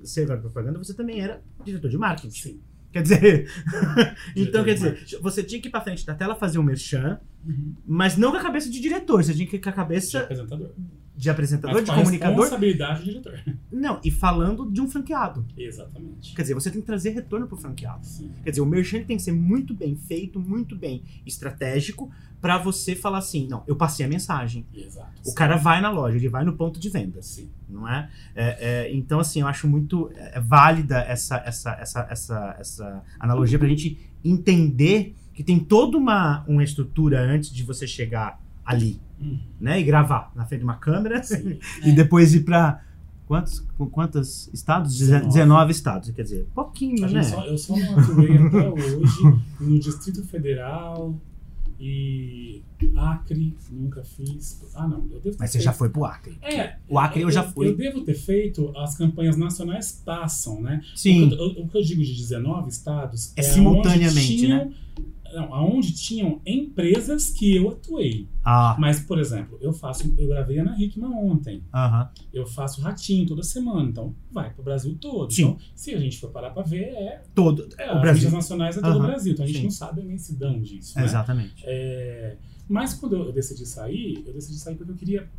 ser garoto propaganda, você também era diretor de marketing. Sim. Quer dizer, então quer de dizer, marketing. você tinha que ir pra frente da tela fazer um merchan, Uhum. mas não com a cabeça de diretor, você tinha que ir com a De cabeça apresentador. De apresentador, Mas de comunicador. responsabilidade do diretor. Não, e falando de um franqueado. Exatamente. Quer dizer, você tem que trazer retorno pro franqueado. Sim. Quer dizer, o merchan tem que ser muito bem feito, muito bem estratégico, pra você falar assim, não, eu passei a mensagem. Exato. O cara vai na loja, ele vai no ponto de vendas. Sim. não é? É, é, então, assim, eu acho muito é, válida essa, essa, essa, essa, essa analogia pra gente entender que tem toda uma, uma estrutura antes de você chegar ali, Uhum. né? E gravar na frente de uma câmera Sim. e depois ir pra quantos, quantos estados? Deze- 19. 19 estados, quer dizer, pouquinho, né? só- eu só não atuei até hoje no Distrito Federal e Acre, nunca fiz. Ah, não. Eu devo Mas você feito- já foi pro Acre. É. O Acre eu já Eu fui. devo ter feito, as campanhas nacionais passam, né? Sim. O que, eu, o que eu digo de 19 estados É aonde simultaneamente, tinham, Não, aonde tinham empresas que eu atuei. Ah, Mas, por exemplo, eu faço, eu gravei Ana Hickman ontem. aham. Eu faço ratinho toda semana, então vai pro Brasil todo. Sim. Então, se a gente for parar pra ver, é, Todo. é o as Brasil. mídias nacionais é todo Aham. o Brasil. Então a gente Sim. não sabe a imensidão disso. Né? Exatamente. É, mas quando eu decidi sair, eu decidi sair porque eu queria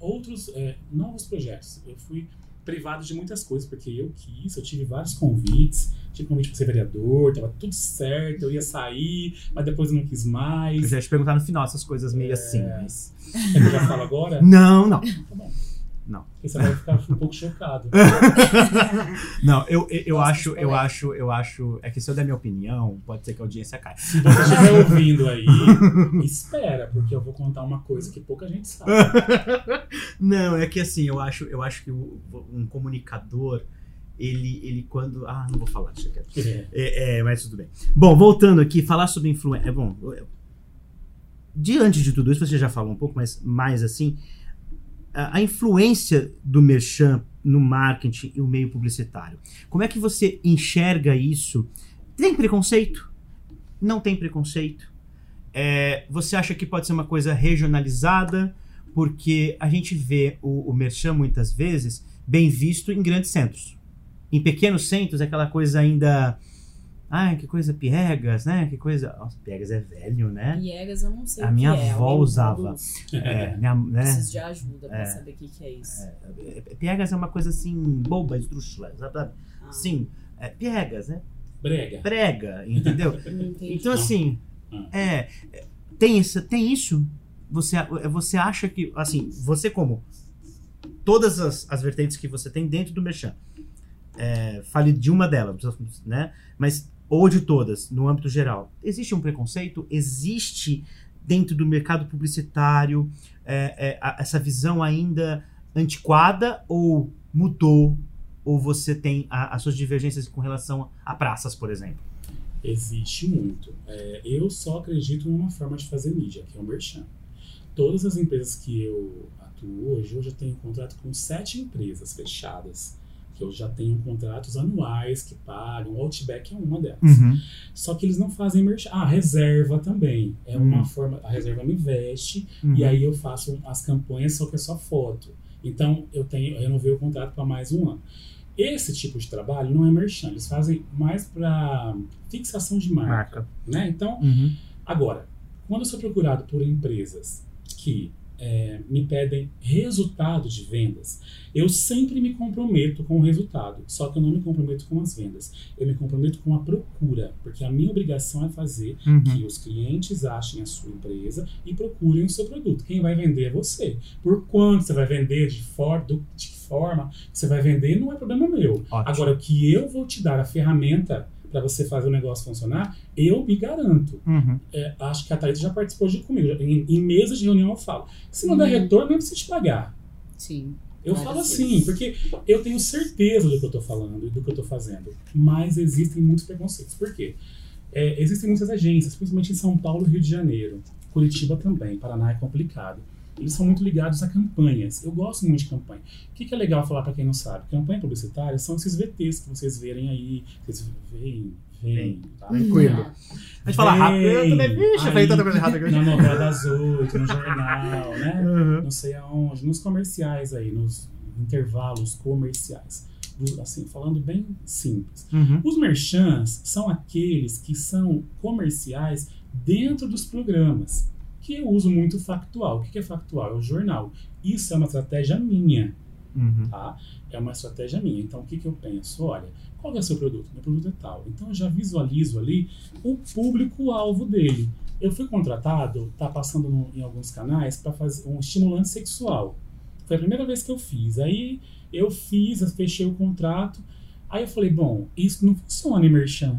outros é, novos projetos. Eu fui privado de muitas coisas, porque eu quis, eu tive vários convites, tive convite para ser vereador, tava tudo certo, eu ia sair, mas depois eu não quis mais. ia te perguntar no final essas coisas meio É. assim, mas... É que eu já falo agora? Não, não. Tá bom. Não. Porque você vai ficar um pouco chocado. Não, eu, eu, eu Gosto acho, eu acho, eu acho. É que se eu der minha opinião, pode ser que a audiência caia. Se você estiver ouvindo aí, espera, porque eu vou contar uma coisa que pouca gente sabe. Não, é que assim, eu acho, eu acho que um comunicador, ele, ele quando. Ah, não vou falar, deixa quieto. É. É, é, mas tudo bem. Bom, voltando aqui, falar sobre influência. É bom. Diante de tudo isso, você já falou um pouco, mas mais assim, a, a influência do merchan no marketing e o meio publicitário. Como é que você enxerga isso? Tem preconceito? Não tem preconceito? É, você acha que pode ser uma coisa regionalizada? Porque a gente vê o, o merchan muitas vezes bem visto em grandes centros. Em pequenos centros, é aquela coisa ainda. Ai, que coisa piegas, né? Que coisa. Nossa, piegas é velho, né? Piegas eu não sei A o que minha é. avó usava. É, minha, né? Preciso de ajuda pra É. saber o que, que é isso. É, Piegas é uma coisa assim, boba, esdrúxula, sabe? Ah, Sim, é, piegas, né? Brega. Prega, entendeu? não entendi. Então, assim, Ah. é, é, tem, essa, tem isso? Você, é, você acha que, assim, você como todas as, as vertentes que você tem dentro do Merchan, é, fale de uma delas, né? Mas ou de todas, no âmbito geral, existe um preconceito? Existe dentro do mercado publicitário é, é, a- essa visão ainda antiquada ou mudou? Ou você tem a- as suas divergências com relação a praças, por exemplo? Existe muito. É, eu só acredito numa forma de fazer mídia, que é o merchan. Todas as empresas que eu atuo hoje, eu já tenho contrato com sete empresas fechadas, que eu já tenho contratos anuais que pagam, o Outback é uma delas. Só que eles não fazem merchan. Ah, reserva também. É uma Hum. forma. A reserva me veste Uhum. e aí eu faço as campanhas, só que é só foto. Então eu tenho, eu renovei o contrato para mais um ano. Esse tipo de trabalho não é merchan, eles fazem mais para fixação de marca, Marca. né? Então, Uhum. agora, quando eu sou procurado por empresas que é, me pedem resultado de vendas, eu sempre me comprometo com o resultado, só que eu não me comprometo com as vendas. Eu me comprometo com a procura, porque a minha obrigação é fazer Uhum. que os clientes achem a sua empresa e procurem o seu produto. Quem vai vender é você. Por quanto você vai vender, de, for, do- de que forma que você vai vender, não é problema meu. Ótimo. Agora, o que eu vou te dar a ferramenta para você fazer o negócio funcionar, eu me garanto. Uhum. É, acho que a Thaís já participou de comigo. já- Em, em mesas de reunião eu falo. Se não der Uhum. retorno, nem precisa te pagar. Sim. Eu falo vezes. assim, porque eu tenho certeza do que eu tô falando e do que eu tô fazendo. Mas existem muitos preconceitos. Por quê? É, existem muitas agências, principalmente em São Paulo e Rio de Janeiro. Curitiba também, Paraná é complicado. Eles são muito ligados a campanhas. Eu gosto muito de campanha. O que, que é legal falar para quem não sabe? Campanha publicitária são esses VTs que vocês verem aí. Vocês veem, veem. Tá? Tranquilo. A gente fala rápido, eu também, Vem. vixe, eu falei tanta coisa errada aqui. Na novela das oito, no jornal, né? Uhum. não sei aonde, nos comerciais aí, nos intervalos comerciais. Assim, falando bem simples. Uhum. Os merchants são aqueles que são comerciais dentro dos programas, que eu uso muito factual. O que é factual? É o jornal. Isso é uma estratégia minha, Uhum. tá? É uma estratégia minha. Então, o que, que eu penso? Olha, qual é o seu produto? Meu produto é tal. Então, eu já visualizo ali o público-alvo dele. Eu fui contratado, tá passando no- em alguns canais, para fazer um estimulante sexual. Foi a primeira vez que eu fiz. Aí, eu fiz, fechei o contrato. Aí, eu falei, bom, isso não funciona Merchan.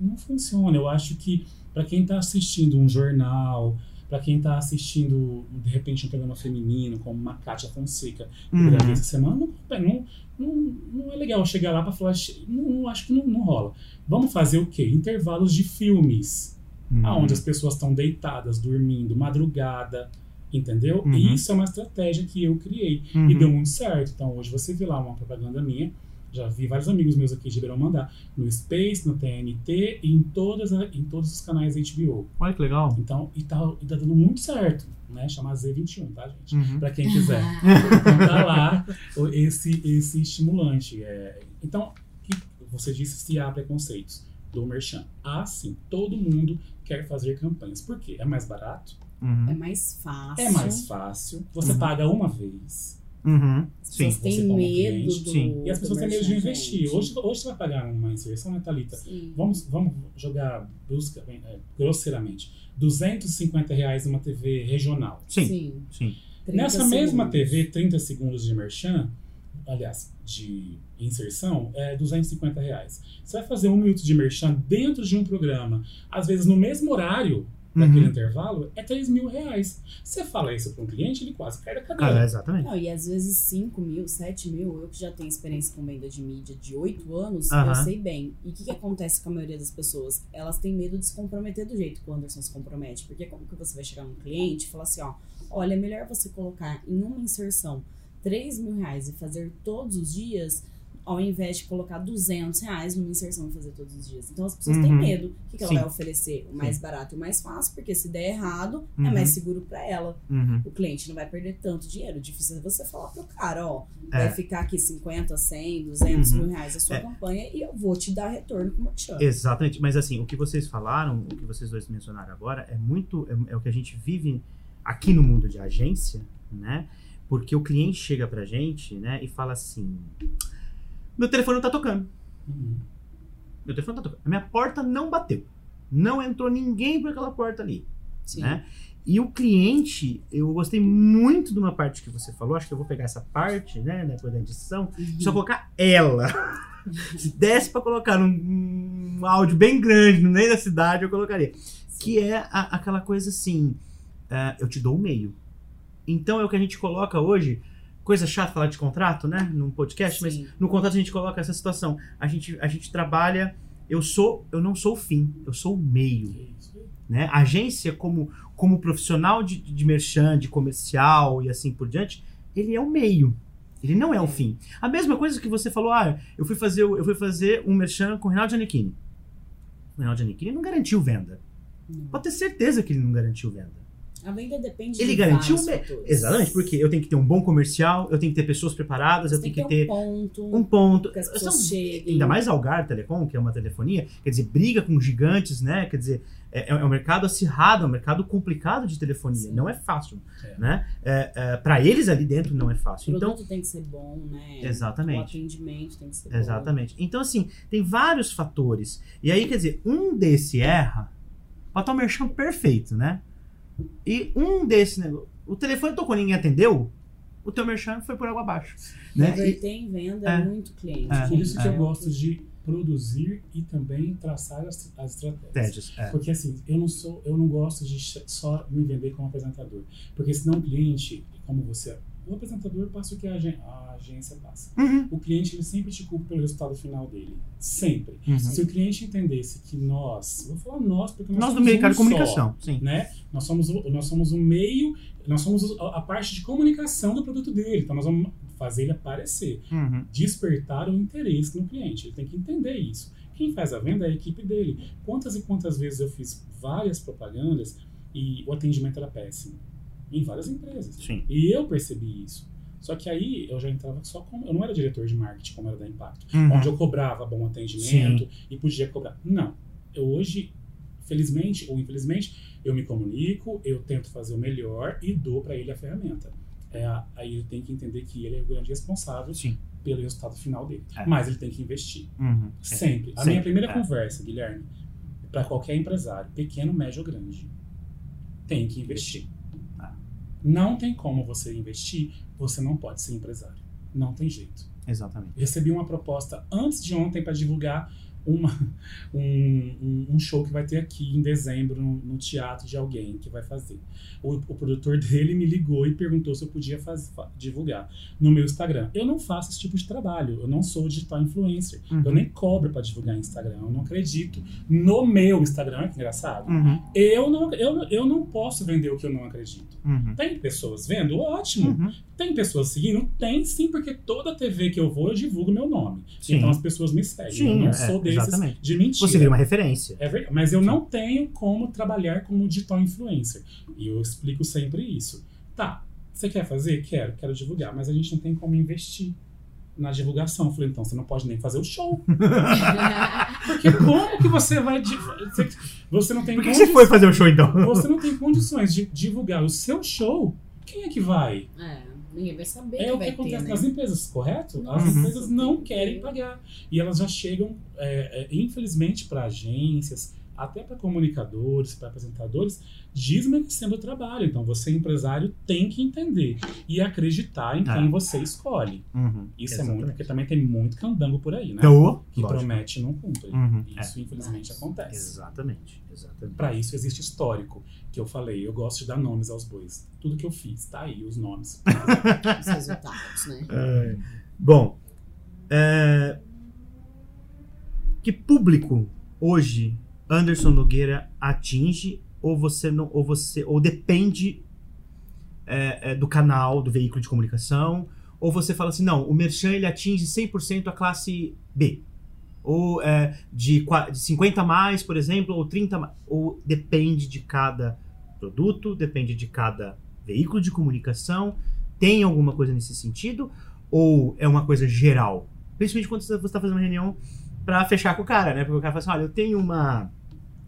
Não funciona. Eu acho que, para quem está assistindo um jornal, para quem está assistindo, de repente, um programa feminino, como uma Kátia Fonseca, Uhum. essa semana, não, não, não, não é legal chegar lá para falar, não, não, acho que não, não rola. Vamos fazer o quê? Intervalos de filmes, Uhum. aonde as pessoas estão deitadas, dormindo, madrugada, entendeu? Uhum. E isso é uma estratégia que eu criei Uhum. e deu muito certo. Então hoje você vê lá uma propaganda minha, já vi vários amigos meus aqui de Ribeirão mandar, no Space, no TNT e em, todas, em todos os canais HBO. Olha que legal. Então, e tá, e tá dando muito certo, né? Chama Z21, tá, gente? Uhum. Pra quem quiser. Então tá lá esse, esse estimulante. É, então, que você disse se há preconceitos do Merchan. Ah, sim. Todo mundo quer fazer campanhas. Por quê? É mais barato, Uhum. É mais fácil. é mais fácil, você Uhum. paga uma vez. Uhum. As Sim. pessoas têm medo cliente, do. sim. E as pessoas têm medo de investir. Hoje, hoje você vai pagar uma inserção, né, Thalita? Sim. Vamos, vamos jogar brusca, é, grosseiramente. 250 reais numa TV regional. Sim. Sim. Sim. 30 Nessa mesma segundos. TV, 30 segundos de merchan, aliás, de inserção, é 250 reais. Você vai fazer um minuto de merchan dentro de um programa, às vezes no mesmo horário daquele Uhum. intervalo, é 3 mil reais. Você fala isso para um cliente, ele quase cai da Ah, cadeira. exatamente. Não, e às vezes 5 mil, 7 mil, eu que já tenho experiência com venda de mídia de 8 anos, Aham. eu sei bem. E o que, que acontece com a maioria das pessoas? Elas têm medo de se comprometer do jeito que o Anderson se compromete. Porque como que você vai chegar num cliente e falar assim, ó, olha, é melhor você colocar em uma inserção 3 mil reais e fazer todos os dias, ao invés de colocar 200 reais numa inserção e fazer todos os dias. Então as pessoas têm Uhum. medo. O que, que ela Sim. vai oferecer? O mais barato e o mais fácil, porque se der errado, Uhum. é mais seguro pra ela Uhum. o cliente não vai perder tanto dinheiro. O difícil é você falar pro cara, ó, É. vai ficar aqui 50, 100, 200 Uhum. mil reais a sua É. campanha e eu vou te dar retorno com o merchan. Exatamente. Mas assim, o que vocês falaram, o que vocês dois mencionaram agora, é muito. É, é o que a gente vive aqui no mundo de agência, né? Porque o cliente chega pra gente, né, e fala assim: Meu telefone não tá tocando. Uhum. Meu telefone não tá tocando. A minha porta não bateu. Não entrou ninguém por aquela porta ali. Sim. né? E o cliente, eu gostei muito de uma parte que você falou, acho que eu vou pegar essa parte, né, depois da edição, Uhum. só colocar ela. Se desse pra colocar num, um áudio bem grande no meio da cidade, eu colocaria. Que é a- aquela coisa assim, é, eu te dou o meio. Então é o que a gente coloca hoje, coisa chata falar de contrato, né? Num podcast, mas Sim. no contrato a gente coloca essa situação. A gente, a gente trabalha, eu sou, eu não sou o fim, eu sou o meio. Né? A agência, como, como profissional de, de merchan, de comercial e assim por diante, ele é o meio. Ele não é o É. fim. A mesma coisa que você falou, ah, eu fui fazer, eu fui fazer um merchan com o Reinaldo Giannichini. O Reinaldo Giannichini não garantiu venda. Pode ter certeza que ele não garantiu venda. A venda depende Ele de garantiu fatores. Exatamente, porque eu tenho que ter um bom comercial, eu tenho que ter pessoas preparadas, eu tenho que que ter um ponto, um ponto. que as São- cheguem. Ainda mais Algar Telecom, que é uma telefonia, quer dizer, briga com gigantes, né? Quer dizer, é, é um mercado acirrado, é um mercado complicado de telefonia. Sim. Não é fácil, É. né? É, é, para eles ali dentro não é O fácil. Então, produto tem que ser bom, né? Exatamente. O atendimento tem que ser exatamente. Então, assim, tem vários fatores. E aí, quer dizer, um desse erra, pode estar o merchan perfeito, né? E um desse negócio. O telefone tocou, ninguém atendeu, o teu merchan foi por água abaixo. Né? E- Converter em venda é, É. muito cliente. É. Por isso que É. eu gosto de produzir e também traçar as, as estratégias. É. Porque assim, eu não sou, eu não gosto de só me vender como apresentador. Porque senão o cliente, como você, o apresentador passa o que a, agen- a agência passa. Uhum, O cliente ele sempre te culpa pelo resultado final dele. Sempre. uhum. Se o cliente entendesse que nós, vou falar nós, porque nós, Nós do somos mercado um de comunicação, sim. Só, né? Nós somos o, nós somos o meio, nós somos a, a parte de comunicação do produto dele. Então nós vamos fazer ele aparecer Uhum. despertar o interesse no cliente. Ele tem que entender isso. Quem faz a venda é a equipe dele. Quantas e quantas vezes eu fiz várias propagandas e o atendimento era péssimo? Em várias empresas. Sim. E eu percebi isso. Só que aí eu já entrava só como. Eu não era diretor de marketing como era da Impacto, Uhum. onde eu cobrava bom atendimento e podia cobrar. Não. Eu hoje, felizmente ou infelizmente, eu me comunico, eu tento fazer o melhor e dou para ele a ferramenta. É, aí ele tem que entender que ele é o grande responsável Sim. pelo resultado final dele. É. Mas ele tem que investir. Uhum. Sempre. A Sempre, minha primeira é. conversa, Guilherme, para qualquer empresário, pequeno, médio ou grande, tem que investir. Não tem como você investir, você não pode ser empresário. Não tem jeito. Exatamente. Recebi uma proposta antes de ontem para divulgar uma, um, um- show que vai ter aqui em dezembro no, no teatro de alguém que vai fazer. O, o produtor dele me ligou e perguntou se eu podia faz- fa- divulgar no meu Instagram. Eu não faço esse tipo de trabalho, eu não sou digital influencer. Uhum. Eu nem cobro para divulgar em Instagram, eu não acredito no meu Instagram, que engraçado. Uhum. Eu, não, eu, eu não posso vender o que eu não acredito. Uhum. Tem pessoas vendo? Ótimo. Uhum. Tem pessoas seguindo? Tem sim, porque toda TV que eu vou, eu divulgo meu nome. Sim. Então as pessoas me seguem. Sim, eu não é, sou desses exatamente. de mentira. Você vira uma referência. É verdade. Mas eu não tenho como trabalhar como digital influencer. E eu explico sempre isso. Tá, você quer fazer? Quero, quero divulgar. Mas a gente não tem como investir na divulgação. Eu falei, então você não pode nem fazer o show. Porque como que você vai. Você, você não tem Por que você foi fazer o show então? Você não tem condições de divulgar o seu show. Quem é que vai? É, ninguém vai saber É que o que vai acontece ter, né? nas empresas, correto? As Uhum. empresas não querem pagar. E elas já chegam, é, é, infelizmente, para agências, até para comunicadores, para apresentadores, desmerecendo o trabalho. Então, você, empresário, tem que entender e acreditar em quem É. você escolhe. Uhum. Isso é Exatamente. muito, porque também tem muito candango por aí, né? Então, que lógico. promete e não cumpre. Uhum. Isso, infelizmente, acontece. Exatamente. Exatamente. Para isso existe histórico, que eu falei, eu gosto de dar nomes aos bois. Tudo que eu fiz, tá aí os nomes. Os resultados, né? É. Bom, é, que público hoje Anderson Nogueira atinge ou você não ou você ou depende é, é, do canal do veículo de comunicação ou você fala assim não o merchan ele atinge 100% a classe B ou é, de, de 50 a mais por exemplo ou 30 a mais, ou depende de cada produto depende de cada veículo de comunicação tem alguma coisa nesse sentido ou é uma coisa geral? Principalmente quando você está fazendo uma reunião para fechar com o cara, né? Porque o cara fala assim, olha, eu tenho uma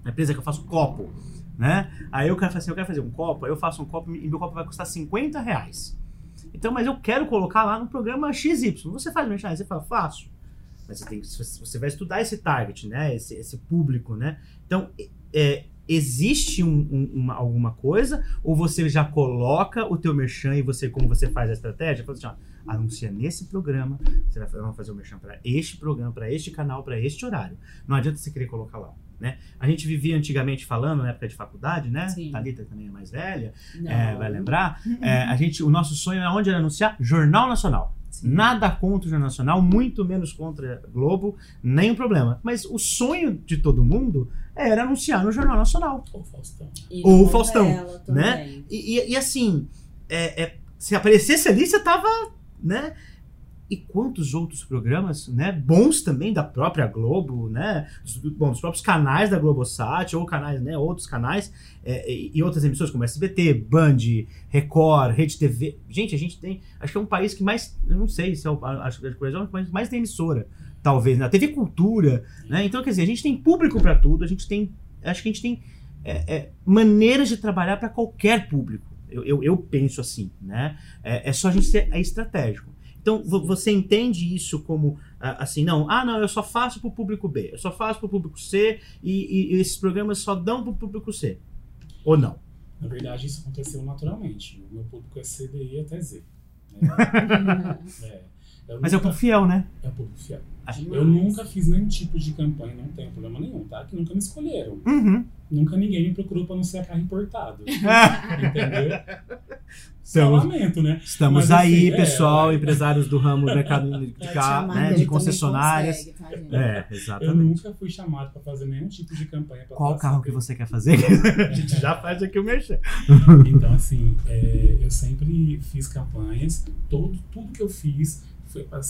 empresa que eu faço copo, né? Aí o cara fala assim, eu quero fazer um copo, aí eu faço um copo e meu copo vai custar 50 reais. Então, mas eu quero colocar lá no programa XY. Você faz merchan? Aí Você fala, faço. Mas você, tem, você vai estudar esse target, né? Esse, esse público, né? Então, é, existe um- um- uma, alguma coisa ou você já coloca o teu merchan e você, como você faz a estratégia, fala assim, ó, anuncia nesse programa, você vai fazer, fazer o merchan para este programa, para este canal, para este horário. Não adianta você querer colocar lá, né? A gente vivia antigamente falando, na época de faculdade, né? Sim. Thalita também é mais velha, é, vai lembrar. É, a gente, o nosso sonho é onde era anunciar Jornal Nacional. Sim. Nada contra o Jornal Nacional, muito menos contra Globo, nenhum problema. Mas o sonho de todo mundo era anunciar no Jornal Nacional. Ô, Faustão. E Ou novela Faustão, né? E, e- e assim, é- é, se aparecesse ali, você tava, né? E quantos outros programas, né? Bons também da própria Globo, né? Dos, bom, dos próprios canais da Globosat, ou canais, né? Outros canais, é, e, e outras emissoras como SBT, Band, Record, Rede TV. Gente, a gente tem. Acho que é um país que mais. Não sei se é o. Acho que é o que mais tem emissora, talvez, na TV Cultura, né? Então, quer dizer, a gente tem público para tudo, a gente tem. Acho que a gente tem é, é, maneiras de trabalhar para qualquer público. Eu, eu, eu penso assim, né? É, é só a gente ser estratégico. Então, vo- você entende isso como ah, assim, não, ah, não, eu só faço para o público B, eu só faço para o público C e, e- e esses programas só dão para o público C. Ou não? Na verdade, isso aconteceu naturalmente. O meu público é CDI até Z. né? É. Eu Mas é o público fiel, né? é o público fiel. Acho- Eu nunca fiz nenhum tipo de campanha, não tenho problema nenhum, tá? Que nunca me escolheram. Uhum. Nunca ninguém me procurou pra anunciar carro importado. Entendeu? Só Estamos, lamento, né? estamos Mas, aí, assim, é, pessoal, é. empresários do ramo do mercado de, carro, né, de concessionárias. consegue, tá? É, Eu exatamente. nunca fui chamado pra fazer nenhum tipo de campanha. Pra Qual carro que você quer fazer? a gente já faz aqui o merchan. Então, assim, é, eu sempre fiz campanhas. Todo, tudo que eu fiz foi para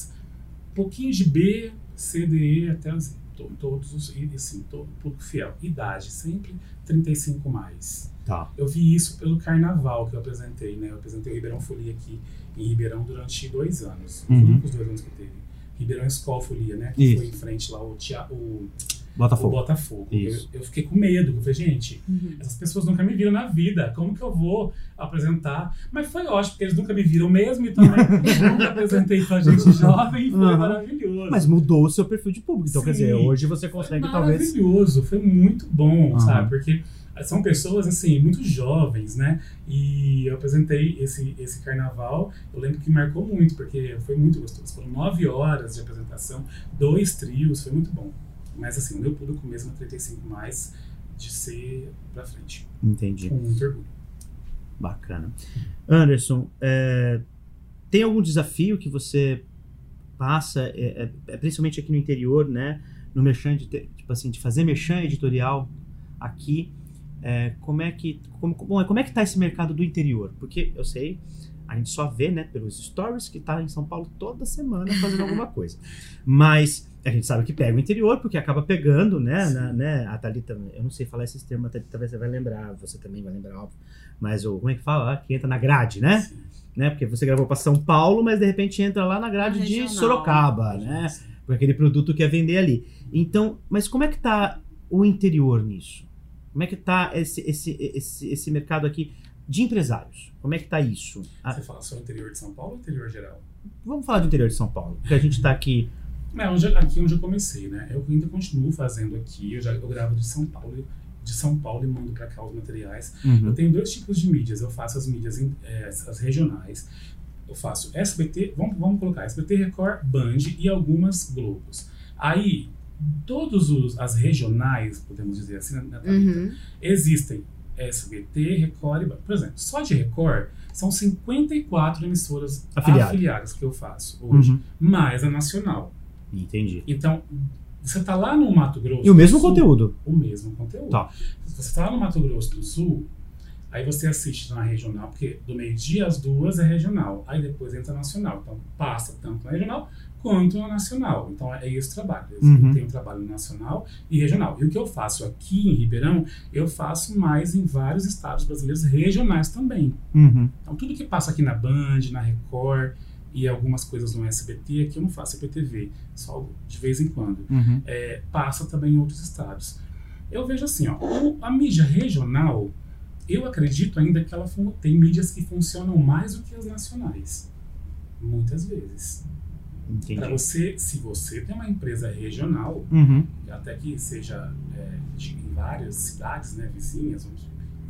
pouquinho de B, C, D, E até Z. To- Todos os, e assim, todo público fiel. Idade, sempre 35 mais. Tá. Eu vi isso pelo carnaval que eu apresentei, né? Eu apresentei o Ribeirão Folia aqui em Ribeirão durante dois anos. Os Uhum. únicos dois anos que teve. Ribeirão Escola Folia, né? Que Isso. foi em frente lá o, tea, o, o Botafogo. Botafogo. Isso. Eu, eu fiquei com medo. Eu falei, gente, Uhum. essas pessoas nunca me viram na vida. Como que eu vou apresentar? Mas foi ótimo, porque eles nunca me viram mesmo, então né, eu nunca apresentei pra gente jovem e foi Uhum. maravilhoso. Mas mudou o seu perfil de público. Então, quer Sim. dizer, hoje você foi consegue talvez. maravilhoso, foi muito bom, Aham. sabe? Porque são pessoas, assim, muito jovens, né? E eu apresentei esse, esse carnaval, eu lembro que marcou muito, porque foi muito gostoso. Foram nove horas de apresentação, dois trios, foi muito bom. Mas, assim, o meu público mesmo é 35 mais de ser pra frente. Entendi. Com muito orgulho. Bacana. Anderson, é, tem algum desafio que você passa, é, é, é, principalmente aqui no interior, né? No merchan, de, tipo assim, de fazer merchan editorial aqui. é, como é que como, como é que tá esse mercado do interior? Porque eu sei, a gente só vê, né, pelos stories que tá em São Paulo toda semana fazendo alguma coisa. Mas a gente sabe que pega o interior porque acaba pegando, né, na- né, a Thalita, eu não sei falar esses termos, a Thalita talvez você vai lembrar, você também vai lembrar, óbvio. Mas o, como é que fala? Ah, Que entra na grade, né? Sim. né? Porque você gravou para São Paulo, mas de repente entra lá na grade de regional. Sorocaba, né? Com aquele produto que é vender ali. Então, mas como é que tá o interior nisso? Como é que tá esse, esse, esse, esse mercado aqui de empresários? Como é que tá isso? Ah, Você fala só interior de São Paulo ou interior geral? vamos falar do interior de São Paulo, porque a gente tá aqui. É, onde, aqui onde eu comecei, né? Eu ainda continuo fazendo aqui, eu já eu gravo de São Paulo, de São Paulo e mando para cá os materiais. Eu tenho dois tipos de mídias. Eu faço as mídias em- eh, as regionais. Eu faço SBT, vamos, vamos colocar SBT, Record, Band e algumas Globos. Aí, todos os as regionais, podemos dizer assim, na, na Thalita, Uhum. existem SBT, Record e. Por exemplo, só de Record são 54 emissoras Afiliadas. afiliadas que eu faço hoje, Uhum. mais a nacional. Entendi. Então, você tá lá no Mato Grosso. E o mesmo Sul, conteúdo. O mesmo conteúdo. Tá. Você tá lá no Mato Grosso do Sul, aí você assiste na regional, porque do meio-dia às duas é regional. Aí depois entra nacional. Então, passa tanto na regional quanto na nacional. Então, é esse o trabalho. Eu Uhum. tenho trabalho nacional e regional. E o que eu faço aqui em Ribeirão, eu faço mais em vários estados brasileiros regionais também. Uhum. Então, tudo que passa aqui na Band, na Record e algumas coisas no SBT, aqui eu não faço IPTV, só de vez em quando. Uhum. É, passa também em outros estados. Eu vejo assim, ó, a mídia regional, eu acredito ainda que ela tem mídias que funcionam mais do que as nacionais. Muitas vezes. Para você, se você tem uma empresa regional, Uhum. até que seja é, em várias cidades, né, vizinhas, onde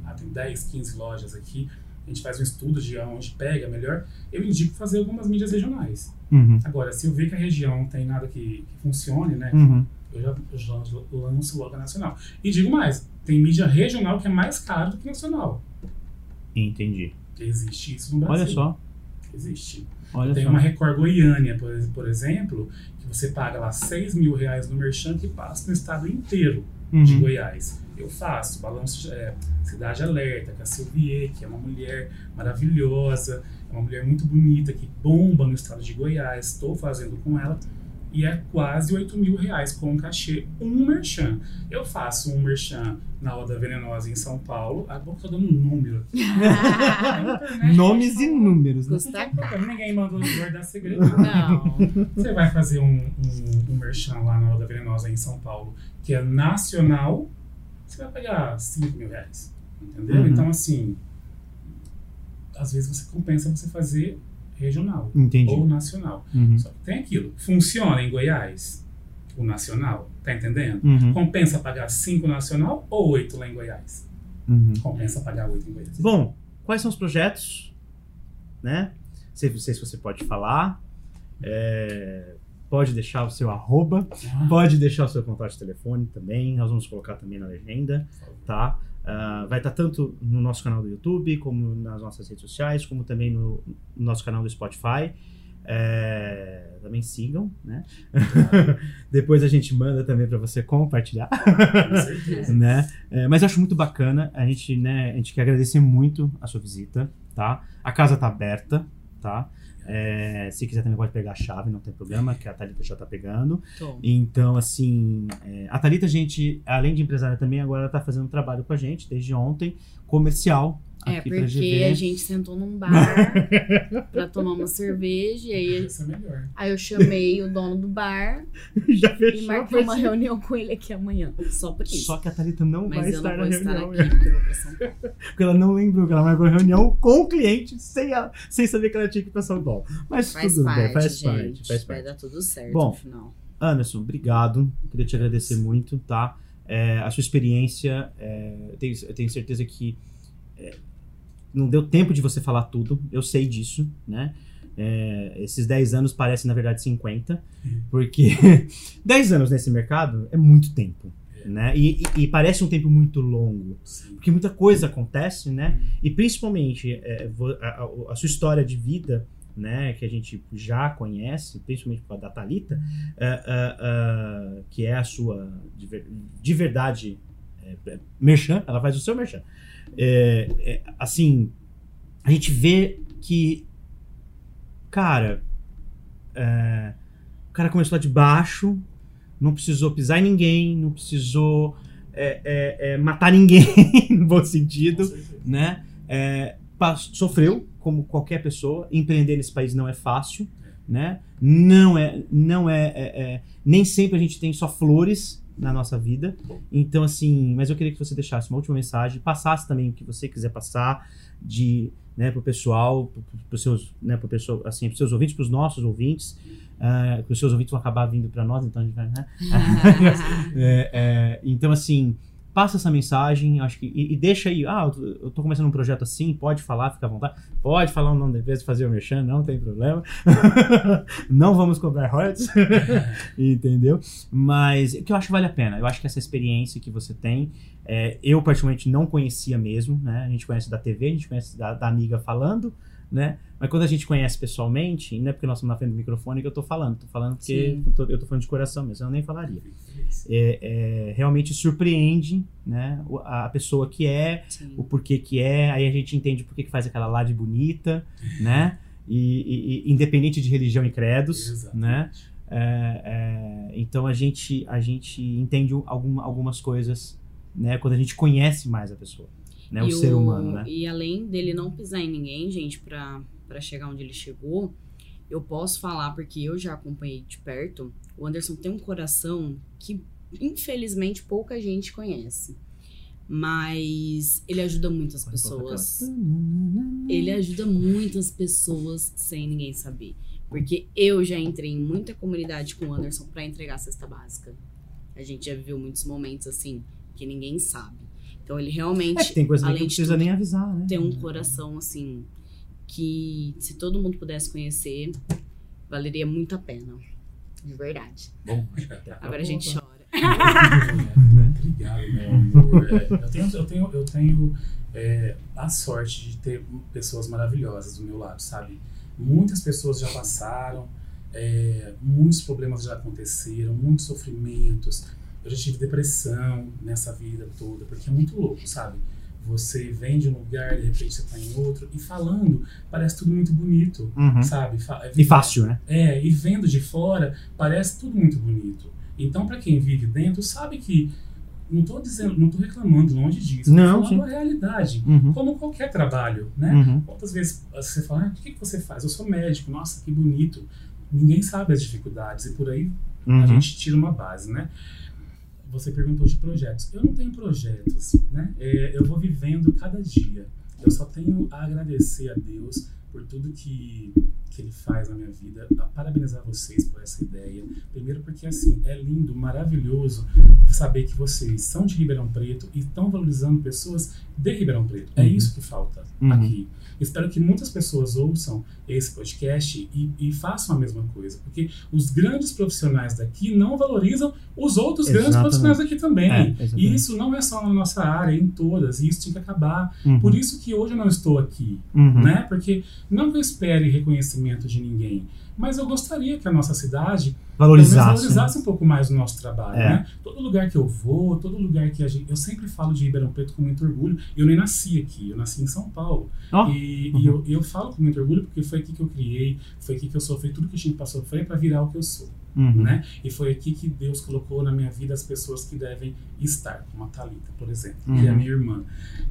ah, tem 10, 15 lojas aqui, a gente faz um estudo de onde pega melhor, eu indico fazer algumas mídias regionais. Uhum. Agora, se eu ver que a região não tem nada que, que funcione, né, Uhum. eu já, eu já lanço logo a nacional. E digo mais, tem mídia regional que é mais caro do que nacional. Entendi. Existe isso no Brasil. Olha só. Existe. Olha Tem só. uma Record Goiânia, por, por exemplo, que você paga lá 6 mil reais no merchan que passa no estado inteiro de Uhum. Goiás. Eu faço balanço é, Cidade Alerta, com a Silvier, que é uma mulher maravilhosa, é uma mulher muito bonita, que bomba no estado de Goiás. Estou fazendo com ela. E é quase 8 mil reais com cachê, um merchan. Eu faço um merchan na Oda Venenosa em São Paulo. Ah, bom que eu tô dando um número. Nomes e números, né? Custa caro. Ninguém mandou guardar segredo. Não. Você vai fazer um, um, um merchan lá na Oda Venenosa em São Paulo, que é nacional, você vai pagar 5 mil reais. Entendeu? Uhum. Então, assim, às vezes você compensa você fazer regional Entendi. ou nacional. Uhum. Só que tem aquilo. Funciona em Goiás, o nacional, tá entendendo? Uhum. Compensa pagar 5 nacional ou 8 lá em Goiás? Uhum. Compensa pagar 8 em Goiás. Bom, quais são os projetos? Né? Sei, sei se você pode falar. É, pode deixar o seu arroba. Ah, Pode deixar o seu contato de telefone também. Nós vamos colocar também na legenda, tá? Ah, vai estar tanto no nosso canal do YouTube, como nas nossas redes sociais, como também no, no nosso canal do Spotify. É, também sigam, né? Depois a gente manda também para você compartilhar. com certeza. né? É, mas eu acho muito bacana. A gente, né, a gente quer agradecer muito a sua visita, tá? A casa tá aberta, tá? É, se quiser também pode pegar a chave, não tem problema, que a Thalita já tá pegando. Tô. Então, assim, é, a Thalita, gente, além de empresária também, agora ela tá fazendo um trabalho com a gente desde ontem, comercial. É, aqui pra porque GV. a gente sentou num bar pra tomar uma cerveja e aí, Isso é melhor. aí eu chamei o dono do bar já e marquei uma reunião com ele aqui amanhã. Só por isso. Só que a Thalita não vai Mas eu estar não na vou estar reunião. aqui porque eu vou pra São Paulo. Porque ela não lembrou que ela marcou a reunião com o cliente sem, ela- sem saber que ela tinha que ir pra São Paulo. Mas Faz tudo parte, bem, faz gente. parte, faz Vai parte. dar tudo certo Bom, no final. Anderson, obrigado. Queria te agradecer muito, tá? É, a sua experiência, é, eu, tenho, eu tenho certeza que é, não deu tempo de você falar tudo, eu sei disso, né? É, esses 10 anos parecem, na verdade, 50, porque 10 anos nesse mercado é muito tempo, né? E, e- e parece um tempo muito longo, Sim. porque muita coisa acontece, né? E principalmente é, a, a- a sua história de vida, né? Que a gente já conhece, principalmente por causa da Thalita, é, é, é, que é a sua de, de verdade é, merchan, ela faz o seu merchan. É, é, assim, a gente vê que, cara, é, o cara começou lá de baixo, não precisou pisar em ninguém, não precisou é, é, é, matar ninguém, no bom sentido, né? Sofreu, como qualquer pessoa. Empreender nesse país não é fácil, né? Não é, não é- nem sempre a gente tem só flores na nossa vida. Então, assim, mas eu queria que você deixasse uma última mensagem, passasse também o que você quiser passar de, né, pro pessoal, para os seus, né, pro pessoal, assim, pros seus ouvintes, para os nossos ouvintes, ah, que os seus ouvintes vão acabar vindo para nós, então a gente vai, né? É, é, então, assim, passa essa mensagem, acho que, e, e deixa aí, ah, eu tô começando um projeto assim, pode falar, fica à vontade, pode falar o nome da empresa, fazer o merchan, não tem problema. não vamos cobrar royalties, entendeu? Mas o que eu acho que vale a pena, eu acho que essa experiência que você tem, é, eu particularmente não conhecia mesmo, né? A gente conhece da TV, a gente conhece da, da amiga falando, né? Mas quando a gente conhece pessoalmente, não é porque nós estamos na frente do microfone que eu tô falando, tô falando porque tô, eu tô falando de coração mesmo, eu nem falaria é, é, realmente surpreende né, a pessoa que é, Sim. o porquê que é, aí a gente entende por que que faz aquela laje bonita, né? E, e- independente de religião e credos, Exatamente. né? É, é, então a gente, a gente entende alguma, algumas coisas, né? Quando a gente conhece mais a pessoa, né? O E ser humano, né? E além dele não pisar em ninguém, gente, pra, pra chegar onde ele chegou, eu posso falar, porque eu já acompanhei de perto, o Anderson tem um coração que, infelizmente, pouca gente conhece. Mas ele ajuda muitas pessoas. Ele ajuda muitas pessoas sem ninguém saber. Porque eu já entrei em muita comunidade com o Anderson pra entregar a cesta básica. A gente já viveu muitos momentos assim que ninguém sabe. Então ele realmente É que tem coisa que além não de precisa tudo, nem avisar, né? tem um coração assim que se todo mundo pudesse conhecer, valeria muito a pena. De verdade. Bom, que Agora a gente chora. Obrigado, meu amor. É, eu tenho, eu tenho, eu tenho é, a sorte de ter pessoas maravilhosas do meu lado, sabe? Muitas pessoas já passaram, é, muitos problemas já aconteceram, muitos sofrimentos. Eu já tive depressão nessa vida toda, porque é muito louco, sabe? Você vem de um lugar, de repente você tá em outro, e falando, parece tudo muito bonito, Uhum. sabe? Fa- E fácil, né? é, e vendo de fora, parece tudo muito bonito. Então, para quem vive dentro, sabe que não tô dizendo, não tô reclamando longe disso. Não, falando a realidade, Uhum. como qualquer trabalho, né? Uhum. Quantas vezes você fala, ah, o que, que você faz? Eu sou médico, nossa, que bonito. Ninguém sabe as dificuldades e por aí a Uhum. gente tira uma base, né? Você perguntou de projetos. Eu não tenho projetos, né? É, eu vou vivendo cada dia. Eu só tenho a agradecer a Deus por tudo que, que Ele faz na minha vida, a parabenizar vocês por essa ideia. Primeiro porque, assim, é lindo, maravilhoso saber que vocês são de Ribeirão Preto e estão valorizando pessoas de Ribeirão Preto. É Uhum. isso que falta Uhum. aqui. Espero que muitas pessoas ouçam esse podcast e, e façam a mesma coisa, porque os grandes profissionais daqui não valorizam os outros grandes Exatamente. profissionais daqui também. É, e isso não é só na nossa área, é em todas, e isso tem que acabar. Uhum. Por isso que hoje eu não estou aqui, Uhum. né? Porque não que eu espere reconhecimento de ninguém, mas eu gostaria que a nossa cidade pelo menos Valorizasse. valorizasse um pouco mais o nosso trabalho, É. né? Todo lugar que eu vou, todo lugar que a gente. Eu sempre falo de Ribeirão Preto com muito orgulho. Eu nem nasci aqui, eu nasci em São Paulo. Ó. E, Uhum. e eu, eu falo com muito orgulho porque foi aqui que eu criei, foi aqui que eu sofri, tudo que a gente passou foi para virar o que eu sou, Uhum. né? E foi aqui que Deus colocou na minha vida as pessoas que devem estar, como a Thalita, por exemplo, que é a Uhum. minha irmã.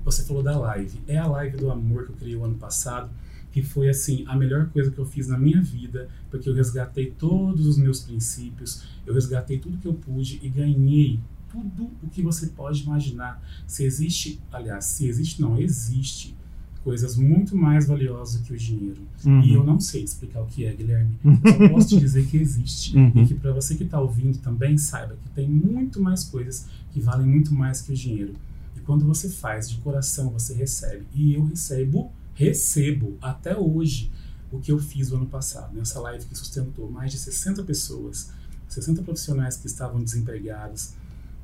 Você falou da live. É a live do amor que eu criei o ano passado que foi assim a melhor coisa que eu fiz na minha vida, porque eu resgatei todos os meus princípios, eu resgatei tudo que eu pude e ganhei tudo o que você pode imaginar. Se existe, aliás, se existe não, existe coisas muito mais valiosas que o dinheiro. Uhum. E eu não sei explicar o que é, Guilherme. Só posso te dizer que existe. Uhum. E que para você que está ouvindo também saiba que tem muito mais coisas que valem muito mais que o dinheiro. E quando você faz de coração, você recebe. E eu recebo, recebo até hoje o que eu fiz o ano passado. Nessa live que sustentou mais de 60 pessoas, 60 profissionais que estavam desempregados,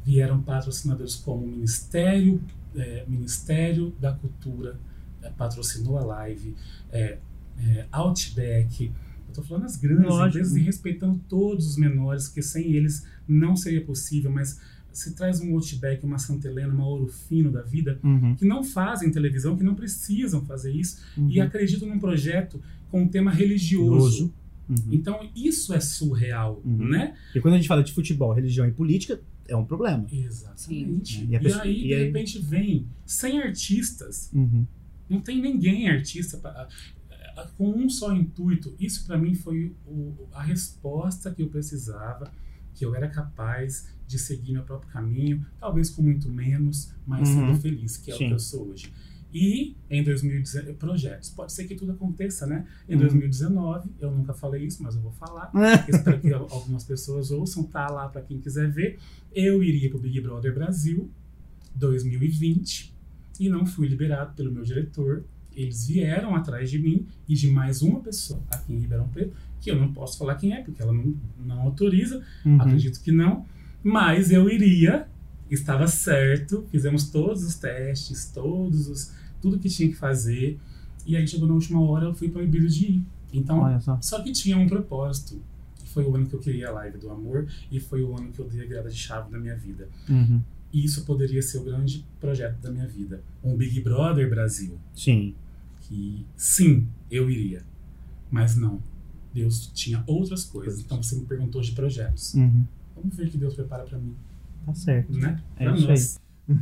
vieram patrocinadores como o Ministério, eh, Ministério da Cultura, eh, patrocinou a live, eh, eh, Outback, eu estou falando as grandes Lógico. empresas e respeitando todos os menores, porque sem eles não seria possível, mas se traz um Outback, uma Santa Helena, uma Ouro Fino da vida, Uhum. que não fazem televisão, que não precisam fazer isso, Uhum. e acreditam num projeto com um tema religioso. Uhum. Então, isso é surreal, Uhum. né? E quando a gente fala de futebol, religião e política, é um problema. Exatamente. Sim. E a E, pessoa- aí, e de aí- repente, vem sem artistas, Uhum. não tem ninguém artista pra, com um só intuito. Isso para mim foi o- a resposta que eu precisava, que eu era capaz de seguir meu próprio caminho, talvez com muito menos, mas Uhum. sendo feliz, que é Sim. o que eu sou hoje. E em 2019, projetos. Pode ser que tudo aconteça, né? Em Uhum. 2019, eu nunca falei isso, mas eu vou falar. Espero que al- algumas pessoas ouçam, tá lá para quem quiser ver. Eu iria pro Big Brother Brasil 2020 e não fui liberado pelo meu diretor. Eles vieram atrás de mim e de mais uma pessoa aqui em Ribeirão Preto, que eu não posso falar quem é, porque ela não, não autoriza, Uhum. acredito que não, mas eu iria, estava certo, fizemos todos os testes, todos os, tudo que tinha que fazer, e aí chegou na última hora eu fui proibido de ir. Então, Olha só. só que tinha um propósito. Foi o ano que eu criei a live do amor e foi o ano que eu dei a virada de chave da minha vida. Uhum. E isso poderia ser o grande projeto da minha vida. Um Big Brother Brasil. Sim. Que sim, eu iria. Mas não. Deus tinha outras coisas. Então você me perguntou de projetos. Uhum. Vamos ver o que Deus prepara pra mim, Tá certo. né? É Pra isso nós. O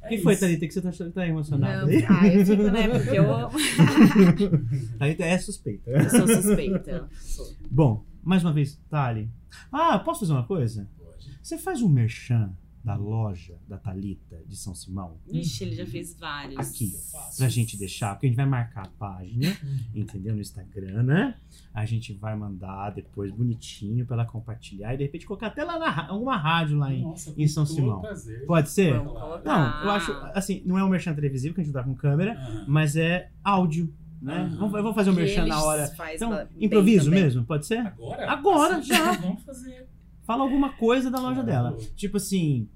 É que foi. Thalita, que você tá, achando- tá emocionada? Não, aí? ah, eu fico, né? Porque eu, amo. Thalita é suspeita. eu sou suspeita. Sou. Bom, mais uma vez, Thali. Ah, posso fazer uma coisa? Pode. Você faz um merchan da loja da Talita de São Simão? Ixi, ele já fez vários. Aqui, Pra gente deixar, porque a gente vai marcar a página, entendeu? No Instagram, né? A gente vai mandar depois bonitinho pra ela compartilhar e de repente colocar até lá na alguma rádio lá em. Nossa, em São Simão. prazer. Pode ser? Vamos. Não, eu acho, assim, não é um merchan televisivo que a gente não tá com câmera, mas é áudio, né? Aham. Vamos, vamos fazer um Que merchan na hora. Então, improviso mesmo, pode ser? Agora? Agora, Assim, já. Vamos fazer. Fala alguma coisa da loja Claro. dela. Tipo assim,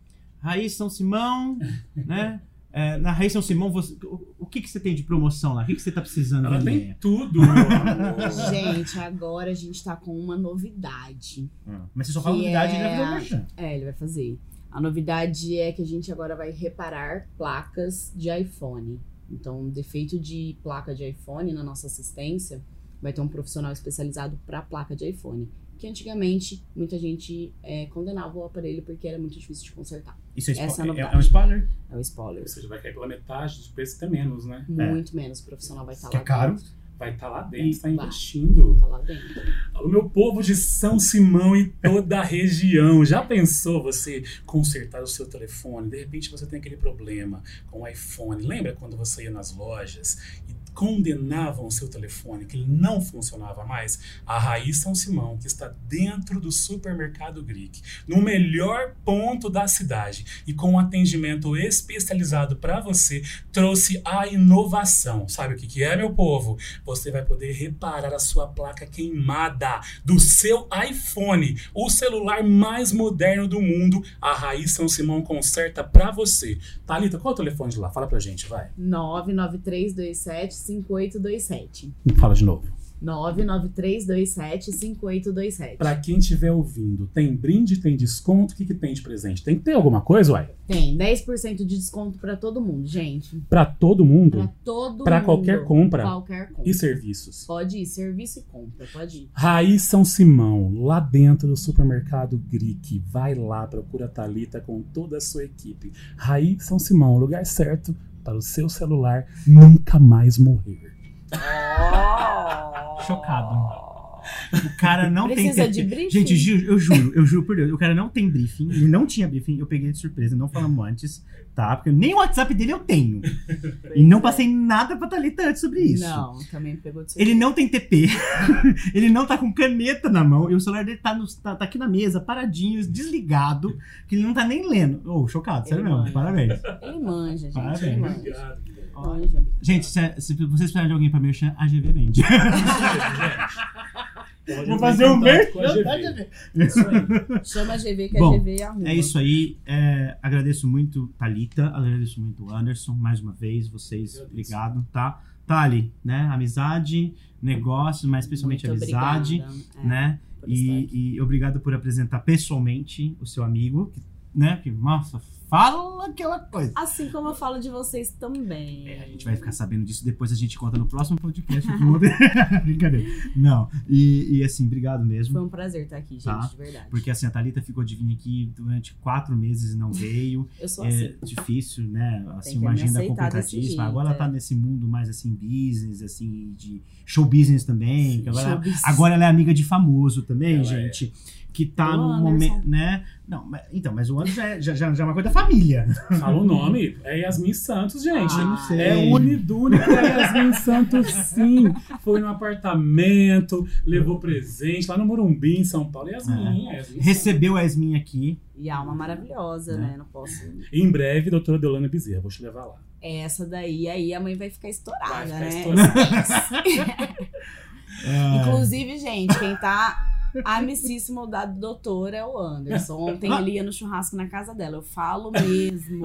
Raiz São Simão, né? É, na Raiz São Simão, você- o, o que, que você tem de promoção lá? O que, que você tá precisando Ela tem tudo. Gente, agora a gente tá com uma novidade. Ah, Mas você só fala novidade e é vai fazer o merchan. É, ele vai fazer. A novidade é que a gente agora vai reparar placas de iPhone. Então, defeito de placa de iPhone na nossa assistência, vai ter um profissional especializado para placa de iPhone. Que antigamente muita gente é, condenava o aparelho porque era muito difícil de consertar. Isso é, Essa é é, é um spoiler? É o spoiler. Ou seja, vai cair pela metade dos preços, até menos, né? Muito menos. O profissional vai estar Que lá. é caro. Vai estar lá dentro, está vai. investindo. Tá lá dentro. O meu povo de São Simão e toda a região. Já pensou você consertar o seu telefone? De repente você tem aquele problema com o iPhone. Lembra quando você ia nas lojas e condenavam o seu telefone, que ele não funcionava mais? A Raiz São Simão, que está dentro do supermercado Greek, no melhor ponto da cidade e com um atendimento especializado para você, trouxe a inovação. Sabe o que, que é, meu povo? Você vai poder reparar a sua placa queimada do seu iPhone, o celular mais moderno do mundo. A Raiz São Simão conserta pra você. Thalita, qual é o telefone de lá? Fala pra gente, vai. 993275827. Fala de novo. 993275827. Pra quem estiver ouvindo, tem brinde, tem desconto? O que, que tem de presente? Tem que ter alguma coisa, uai? Tem 10% de desconto pra todo mundo, gente. Pra todo Pra mundo? todo Pra mundo. qualquer compra? Qualquer compra. E serviços? Pode ir, serviço e compra, pode ir. Raiz São Simão, lá dentro do supermercado Greek. Vai lá, procura a Thalita com toda a sua equipe. Raiz São Simão, lugar certo para o seu celular nunca mais morrer. Chocado. O cara não Precisa tem. de briefing? Gente, eu juro, eu juro por Deus, o cara não tem briefing, ele não tinha briefing, eu peguei de surpresa, não falamos antes, tá? Porque nem o WhatsApp dele eu tenho. E não passei nada pra Thalita antes sobre isso. Não, também pegou de Ele não tem TP, ele não tá com caneta na mão, e o celular dele tá, no- tá- tá aqui na mesa, paradinho, desligado, que ele não tá nem lendo. Ô, chocado, sério Ele mesmo, manja. parabéns. Ele manja, gente. Parabéns. Ele manja. Obrigado. Gente, se, se vocês precisarem de alguém pra merchan, a GV vende. Pode Vou fazer em um da GV. Isso aí. Chama a GV que Bom, a GV arruma. É isso aí. é, agradeço muito, Thalita. Agradeço muito, Anderson. Mais uma vez, vocês. Agradeço. Obrigado, tá? Thali, né? Amizade, negócios, mas principalmente Muito amizade, obrigada, é, né? aqui. E, e obrigado por apresentar pessoalmente o seu amigo, que, né? Que, nossa, fala aquela coisa. Assim como eu falo de vocês também. É, a gente vai ficar sabendo disso depois, a gente conta no próximo podcast. Brincadeira. Não, e, e assim, obrigado mesmo. Foi um prazer estar aqui, gente, Tá. de verdade. Porque assim, a Thalita ficou de vir aqui durante quatro meses e não veio. eu sou É assim. difícil, né? Assim, uma agenda complicadíssima. Agora ela tá é. nesse mundo mais assim, business, assim, de show business também. que agora, Show business. agora ela é amiga de famoso também, Ela gente. Que tá Anderson. momento, né? Não, mas, então, mas o Anderson já, é- já, já, já é uma coisa da família. Fala o nome. É Yasmin Santos, gente. Ah, não sei. É unidúnica Yasmin Santos, sim. Foi no apartamento, levou presente lá no Morumbi, em São Paulo. Yasmin, é. Yasmin Recebeu a Esmin aqui. E a alma maravilhosa, Né? né? Não posso. Em breve, doutora Deolana Bezerra, vou te levar lá. Essa daí, aí a mãe vai ficar estourada, Vai ficar né? estourada. É, Inclusive, gente, quem tá amicíssimo da doutora é o Anderson. Ontem ele ia no churrasco na casa dela. Eu falo mesmo.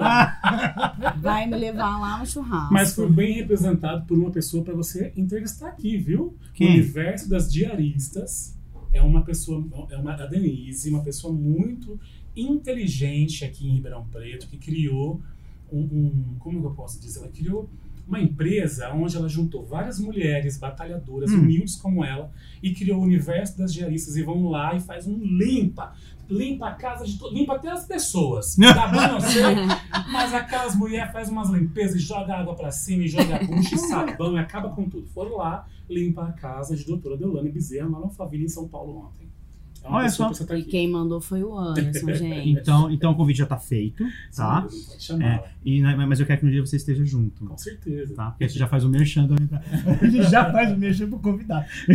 Vai me levar lá no churrasco. Mas foi bem representado por uma pessoa para você entrevistar aqui, viu? Quem? O universo das diaristas é uma pessoa, é uma, a Denise, uma pessoa muito inteligente aqui em Ribeirão Preto, que criou um, um- como que eu posso dizer? Ela criou uma empresa onde ela juntou várias mulheres batalhadoras, Hum. humildes como ela, e criou o universo das diaristas e vão lá e faz um limpa. Limpa a casa de todo, limpa até as pessoas. Tá bom, não sei. Mas aquelas mulheres fazem umas limpezas e joga água pra cima, e joga bucha e sabão e acaba com tudo. Foram lá, limpa a casa de doutora Deolane Bezerra, lá no Faville, em São Paulo, ontem. Olha só. tá E quem mandou foi o Anderson, gente. Então, então o convite já tá feito, tá? Sim. É, e, né, mas eu quero que um dia você esteja junto. Com certeza. Tá? Porque a gente já faz o merchan também. pra- A gente já faz o merchan pro convidado.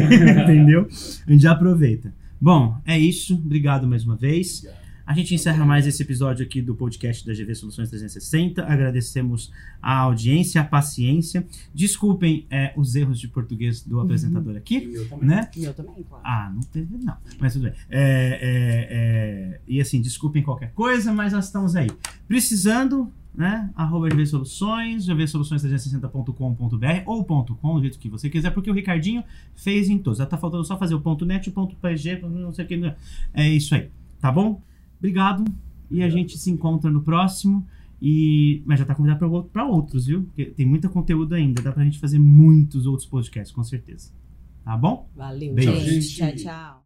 Entendeu? A gente já aproveita. Bom, é isso. Obrigado mais uma vez. Obrigado. A gente encerra mais esse episódio aqui do podcast da GV Soluções 360. Agradecemos a audiência, a paciência. Desculpem é, os erros de português do apresentador aqui, E eu também. né? E eu também, claro. Ah, não teve, não. Mas tudo bem. É, é, é, e assim, desculpem qualquer coisa, mas nós estamos aí. Precisando, né? Arroba GV Soluções, gvsoluções360.com.br ou ponto .com, do jeito que você quiser, porque o Ricardinho fez em todos. Já tá faltando só fazer o ponto .net, o ponto .pg, não sei o que. É isso aí, tá bom? Obrigado. E a gente se encontra no próximo. E, mas já tá convidado para outros, viu? Porque tem muito conteúdo ainda. Dá pra gente fazer muitos outros podcasts, com certeza. Tá bom? Valeu, Beijo. gente. Gente. Tchau, tchau.